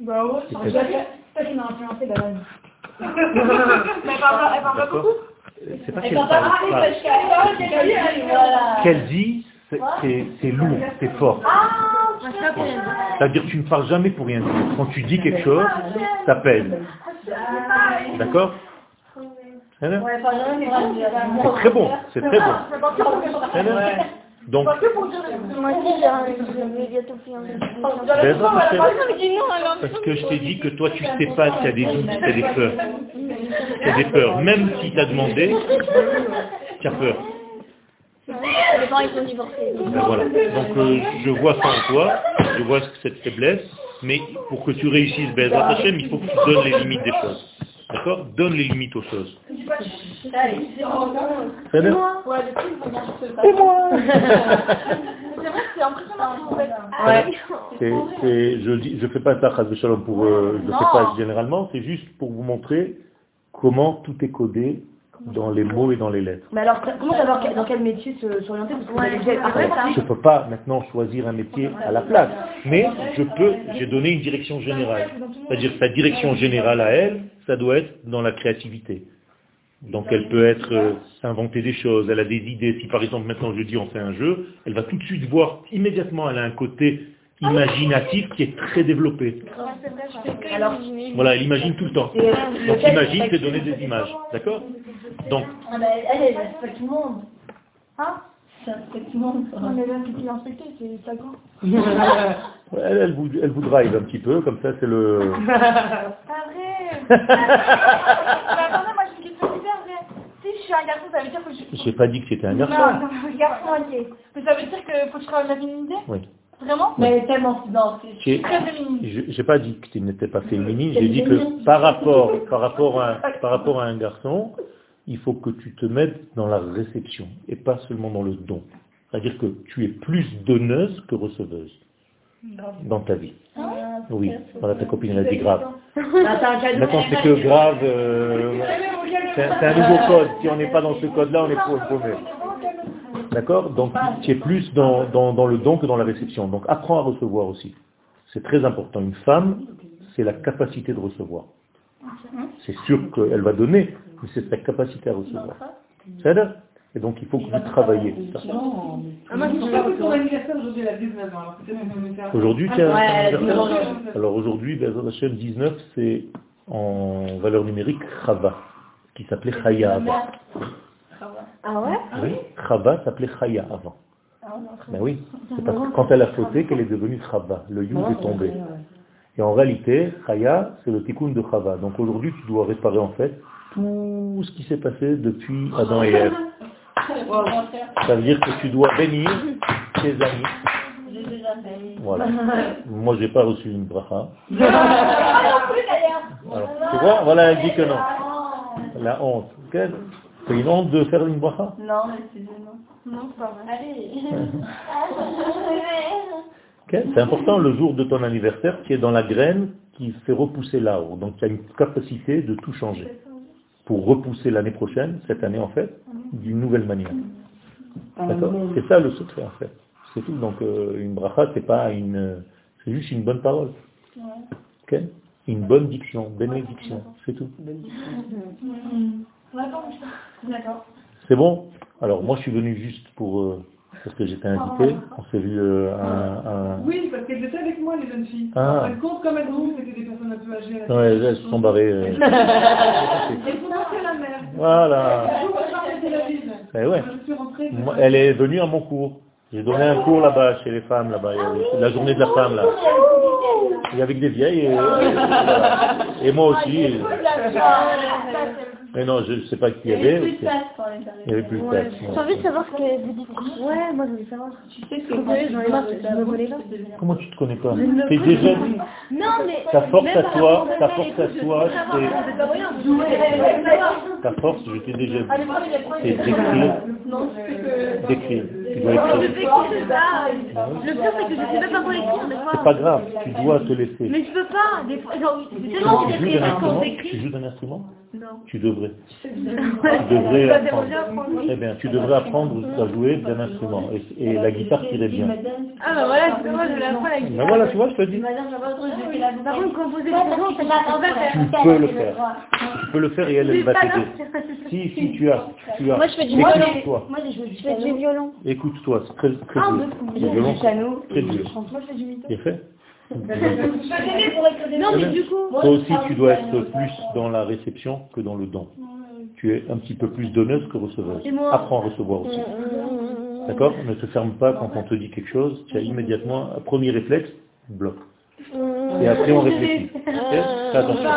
Bah ouais, c'est ça qui m'a influencé Mais elle parle pas beaucoup. C'est pas qu'elle parle pas. Qu'elle dit, c'est lourd, c'est fort. C'est-à-dire que tu ne parles jamais pour rien dire. Quand tu dis quelque chose, ça pèse. D'accord C'est très bon, c'est très bon. Donc, parce que je t'ai dit que toi tu sais pas, tu as des doutes, tu as des peurs. Tu as des peurs. Même si tu as demandé, tu as peur. Ben voilà. Donc euh, je vois ça en toi, je vois cette faiblesse, mais pour que tu réussisses ben, Hachem, il faut que tu donnes les limites des choses. D'accord? Donne les limites aux choses. C'est moi C'est moi. C'est vrai c'est impressionnant je ne je fais pas ça pour, euh, je fais pas généralement, c'est juste pour vous montrer comment tout est codé dans les mots et dans les lettres. Mais alors, comment savoir dans quel métier s'orienter Je ne peux pas maintenant choisir un métier à la place, mais je peux, j'ai donné une direction générale. C'est-à-dire sa direction générale à elle, ça doit être dans la créativité. Donc elle peut être euh, inventer des choses, elle a des idées. Si par exemple maintenant je dis on fait un jeu, elle va tout de suite voir immédiatement, elle a un côté imaginatif qui est très développé. Alors, voilà, elle imagine tout le temps. Donc imagine, c'est donner des images. D'accord Donc. Ah, elle, elle respecte tout le monde. Hein c'est tout le monde. mais là, c'est inspecté, c'est ça grand. elle, elle, vous, elle vous drive un petit peu, comme ça c'est le... Pas vrai Mais attendez, moi j'ai une question hyper vraie. T'es suis un garçon, ça veut dire que je... J'ai pas dit que c'était un garçon. Non, non, garçon allié. Mais ça veut dire que faut que je travaille la féminité Oui. Vraiment Mais tellement, non, c'est très féminine. J'ai pas dit que tu n'étais pas féminine, j'ai dit que par rapport, par, rapport à, par rapport à un garçon, il faut que tu te mettes dans la réception et pas seulement dans le don. C'est-à-dire que tu es plus donneuse que receveuse dans ta vie. Ah, Oui, voilà, ta copine elle a dit grave. Bah. Maintenant c'est que grave, euh, c'est un nouveau code. Si on n'est pas dans ce code-là, on est paumé. D'accord? Donc tu es plus dans, dans, dans le don que dans la réception. Donc apprends à recevoir aussi. C'est très important. Une femme, c'est la capacité de recevoir. C'est sûr qu'elle va donner, mais c'est sa capacité à recevoir. C'est ça Et donc il faut que vous travaillez ça. Ah, aujourd'hui, elle a 19 ans. alors Aujourd'hui, tu as Ouais, un elle a anniversaire 19 Alors aujourd'hui, Bezrat Hashem 19, c'est en valeur numérique Chava, qui s'appelait Chaya avant. Ah ouais? Oui, Chava s'appelait Chaya avant. Ah non, Ben oui, c'est parce que quand elle a fauté qu'elle est devenue Chava. Le Yud est tombé. Et en réalité, Chaya, c'est le tikkun de Chava. Donc aujourd'hui, tu dois réparer en fait tout ce qui s'est passé depuis Adam et Ève. Ça veut dire que tu dois bénir tes amis. Voilà. Moi, j'ai pas reçu une bracha. Ah Alors, tu vois, voilà, elle dit que non. La honte. C'est une honte de faire une bracha Non, mais c'est gênant. Non, pas vrai. Allez. Ok, C'est important le jour de ton anniversaire qui est dans la graine qui fait repousser l'arbre. Donc tu as une capacité de tout changer pour repousser l'année prochaine, cette année en fait, d'une nouvelle manière. D'accord? C'est ça le secret en fait. C'est tout. Donc euh, une bracha, c'est pas une, c'est juste une bonne parole. Ok? Une bonne diction, bénédiction, c'est tout. D'accord. C'est bon? Alors moi je suis venu juste pour euh, parce que j'étais invité. On s'est vu euh, un, un- Oui, parce qu'elles étaient avec moi, les jeunes filles. Ah. Elles comptent comme elles ont, c'était des personnes un peu âgées. Ouais, elles se sont barrées. euh. Elles sont à la mer. Voilà. Eh ouais. Moi, Elle est venue à mon cours. J'ai donné un cours là-bas chez les femmes là-bas, il y a la journée de la femme là. Et avec des vieilles et, voilà. Et moi aussi. Mais non, je ne sais pas qui il y avait. Il y avait plus de place. J'ai envie de savoir ce que vous dites. Ouais, moi je voulais savoir. Tu sais que j'en ai marre, je me connais pas? Comment tu te connais pas? T'es déjà dit. Non, mais. Ta force à toi, ta force à toi, c'est ta force, je t'ai déjà dit. C'est d'écrire, que. d'écrire. Tu dois Je écrire. que c'est ça. Le pire, c'est que je sais même pas quoi écrire des fois. C'est pas grave, tu dois te laisser. Mais je peux pas. Des fois, genre, j'ai tellement envie Tu joues d'écrire d'un quand instrument j'écris. Tu joues d'un instrument Non. Tu devrais. Tu devrais apprendre. Eh bien, tu devrais apprendre à jouer d'un instrument. Et, et la guitare t'irait bien. Ah bah voilà, c'est moi, je vais apprendre avec Ben voilà, tu vois, je te dis. Par contre, composer des chansons, c'est pas en fait. Tu peux le faire. Tu peux le faire et elle, elle va t'aider. Si, si, tu as. Tu as. Moi, je fais du violon. Moi, je fais du violon. Écoute-toi, c'est très, très Ah, dur. Très dur. Moi, je fais du mytho. C'est fait Non, mais du coup. Toi aussi, tu dois être plus dans la réception que dans le don. Tu es un petit peu plus donneuse que receveuse. Apprends à recevoir aussi. D'accord? Ne te ferme pas quand on te dit quelque chose. Tu as immédiatement un premier réflexe, bloc. Et après, on réfléchit. Ok? Fais attention.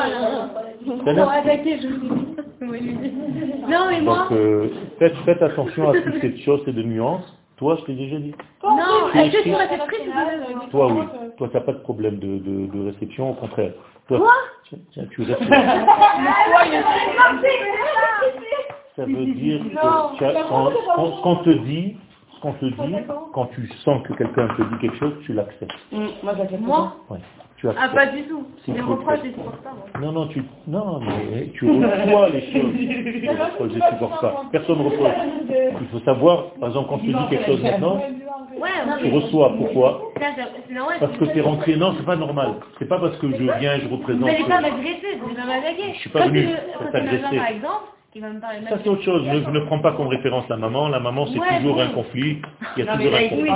Non, mais moi. Donc, euh, faites, faites attention à toutes ces choses et de nuances. Toi, je t'ai déjà dit. Non, Tu est-ce que tu Toi, oui. Toi, tu n'as pas de problème de, de, de réception, au contraire. Toi, Quoi? Tiens, tiens, tu. Ça veut dire que tu as- quand, quand- ce qu'on te dit, ce qu'on te dit, quand tu sens que quelqu'un te dit quelque chose, tu l'acceptes. Moi, j'accepte Moi? Ouais. Tu Ah, pas du tout. Si, Les tu reproches, je supporte pas, moi. Non, non, tu, non, mais tu reçois les choses. Les reproches, je ne supporte pas. Personne ne reproche. Il faut savoir, par exemple, quand te dis quelque chose maintenant, Ouais, tu reçois. Pourquoi. Parce que tu es rentré. Non, c'est pas normal. C'est pas parce que je viens, je représente. Vous n'allez pas que- m'agresser, vous allez pas m'attaquer. Je suis pas venu quand par exemple, qui va me parler de Ça c'est autre chose. Ne, ne prends pas comme référence la maman. La maman c'est Ouais, toujours oui. un conflit. Il y a Non, toujours un conflit.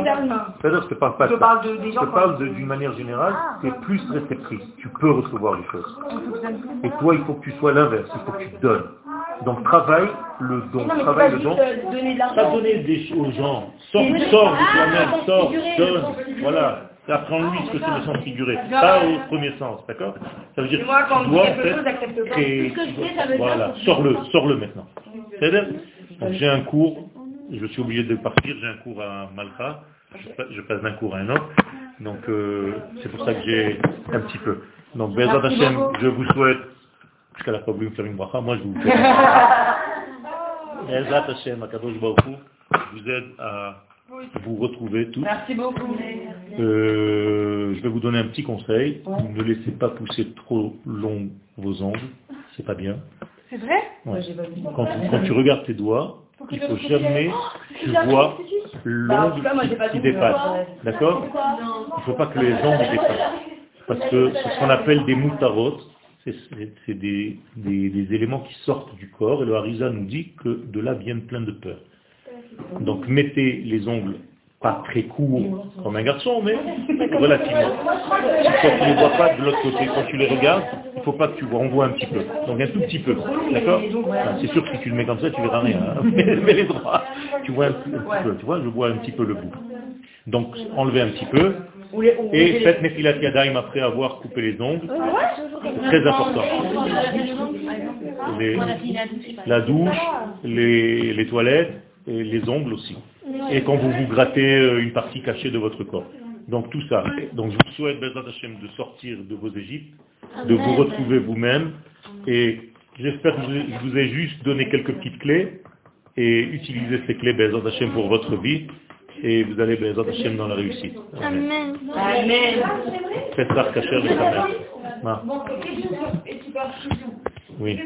C'est-à-dire, je te parle pas Je de parle ça. de- des Je gens parle d'une manière générale, tu es plus réceptrice. Tu peux recevoir les choses. Et toi, il faut que tu sois l'inverse. Il faut que tu donnes. Donc travaille le don. Non, Travaille pas le don. euh, donner de Pas donner des choses aux gens. Sors, sors de toi-même, sors, donne. Voilà. Apprends-lui ce que c'est le sens figuré. Pas au premier sens, d'accord Ça veut dire moi, quand tu dois chose, créer. Que je sais, ça veut dire Voilà, sors-le, sors-le maintenant. j'ai un cours, je suis obligé de partir, j'ai un cours à Malcha, je passe d'un cours à un autre, donc euh, c'est pour ça que j'ai un petit peu. Donc Bezat Hashem, je vous souhaite, jusqu'à la pas voulu me faire une bracha, moi je vous. Bezat Hashem, Akadosh Baruch vous aide à vous retrouver tous. Merci beaucoup. Euh, je vais vous donner un petit conseil. Ne laissez pas pousser trop long vos ongles. C'est pas bien. C'est vrai? Quand, tu regardes tes doigts, il ne faut jamais que tu vois l'ongle qui, dépasse. D'accord? Il ne faut pas que les ongles dépassent. Parce que c'est ce qu'on appelle des moutarotes. C'est des, des, éléments qui sortent du corps. Et le Harisa nous dit que de là viennent plein de peurs. Donc mettez les ongles pas très courts comme un garçon, mais relativement. Toi tu ne les vois pas de l'autre côté, quand tu les regardes, il ne faut pas que tu vois, on voit un petit peu. Donc un tout petit peu, d'accord C'est sûr que si tu le mets comme ça, tu verras rien. Hein. mais, les droits, tu vois un, petit peu, tu vois, je vois un petit peu le bout. Donc enlevez un petit peu, et faites Nefilat Yadayim après avoir coupé les ongles. Très important. la douche, les toilettes, et les ongles aussi. Et quand vous vous grattez euh, une partie cachée de votre corps. Donc tout ça. Donc je vous souhaite, Bezat Hashem, de sortir de vos Égyptes, de vous retrouver vous-même. Et j'espère que je vous ai juste donné quelques petites clés et utilisez ces clés, Bezat Hashem, pour votre vie. Et vous allez, Hashem, dans la réussite. Amen. Amen. Faites ça, cacher de sa mère. Oui.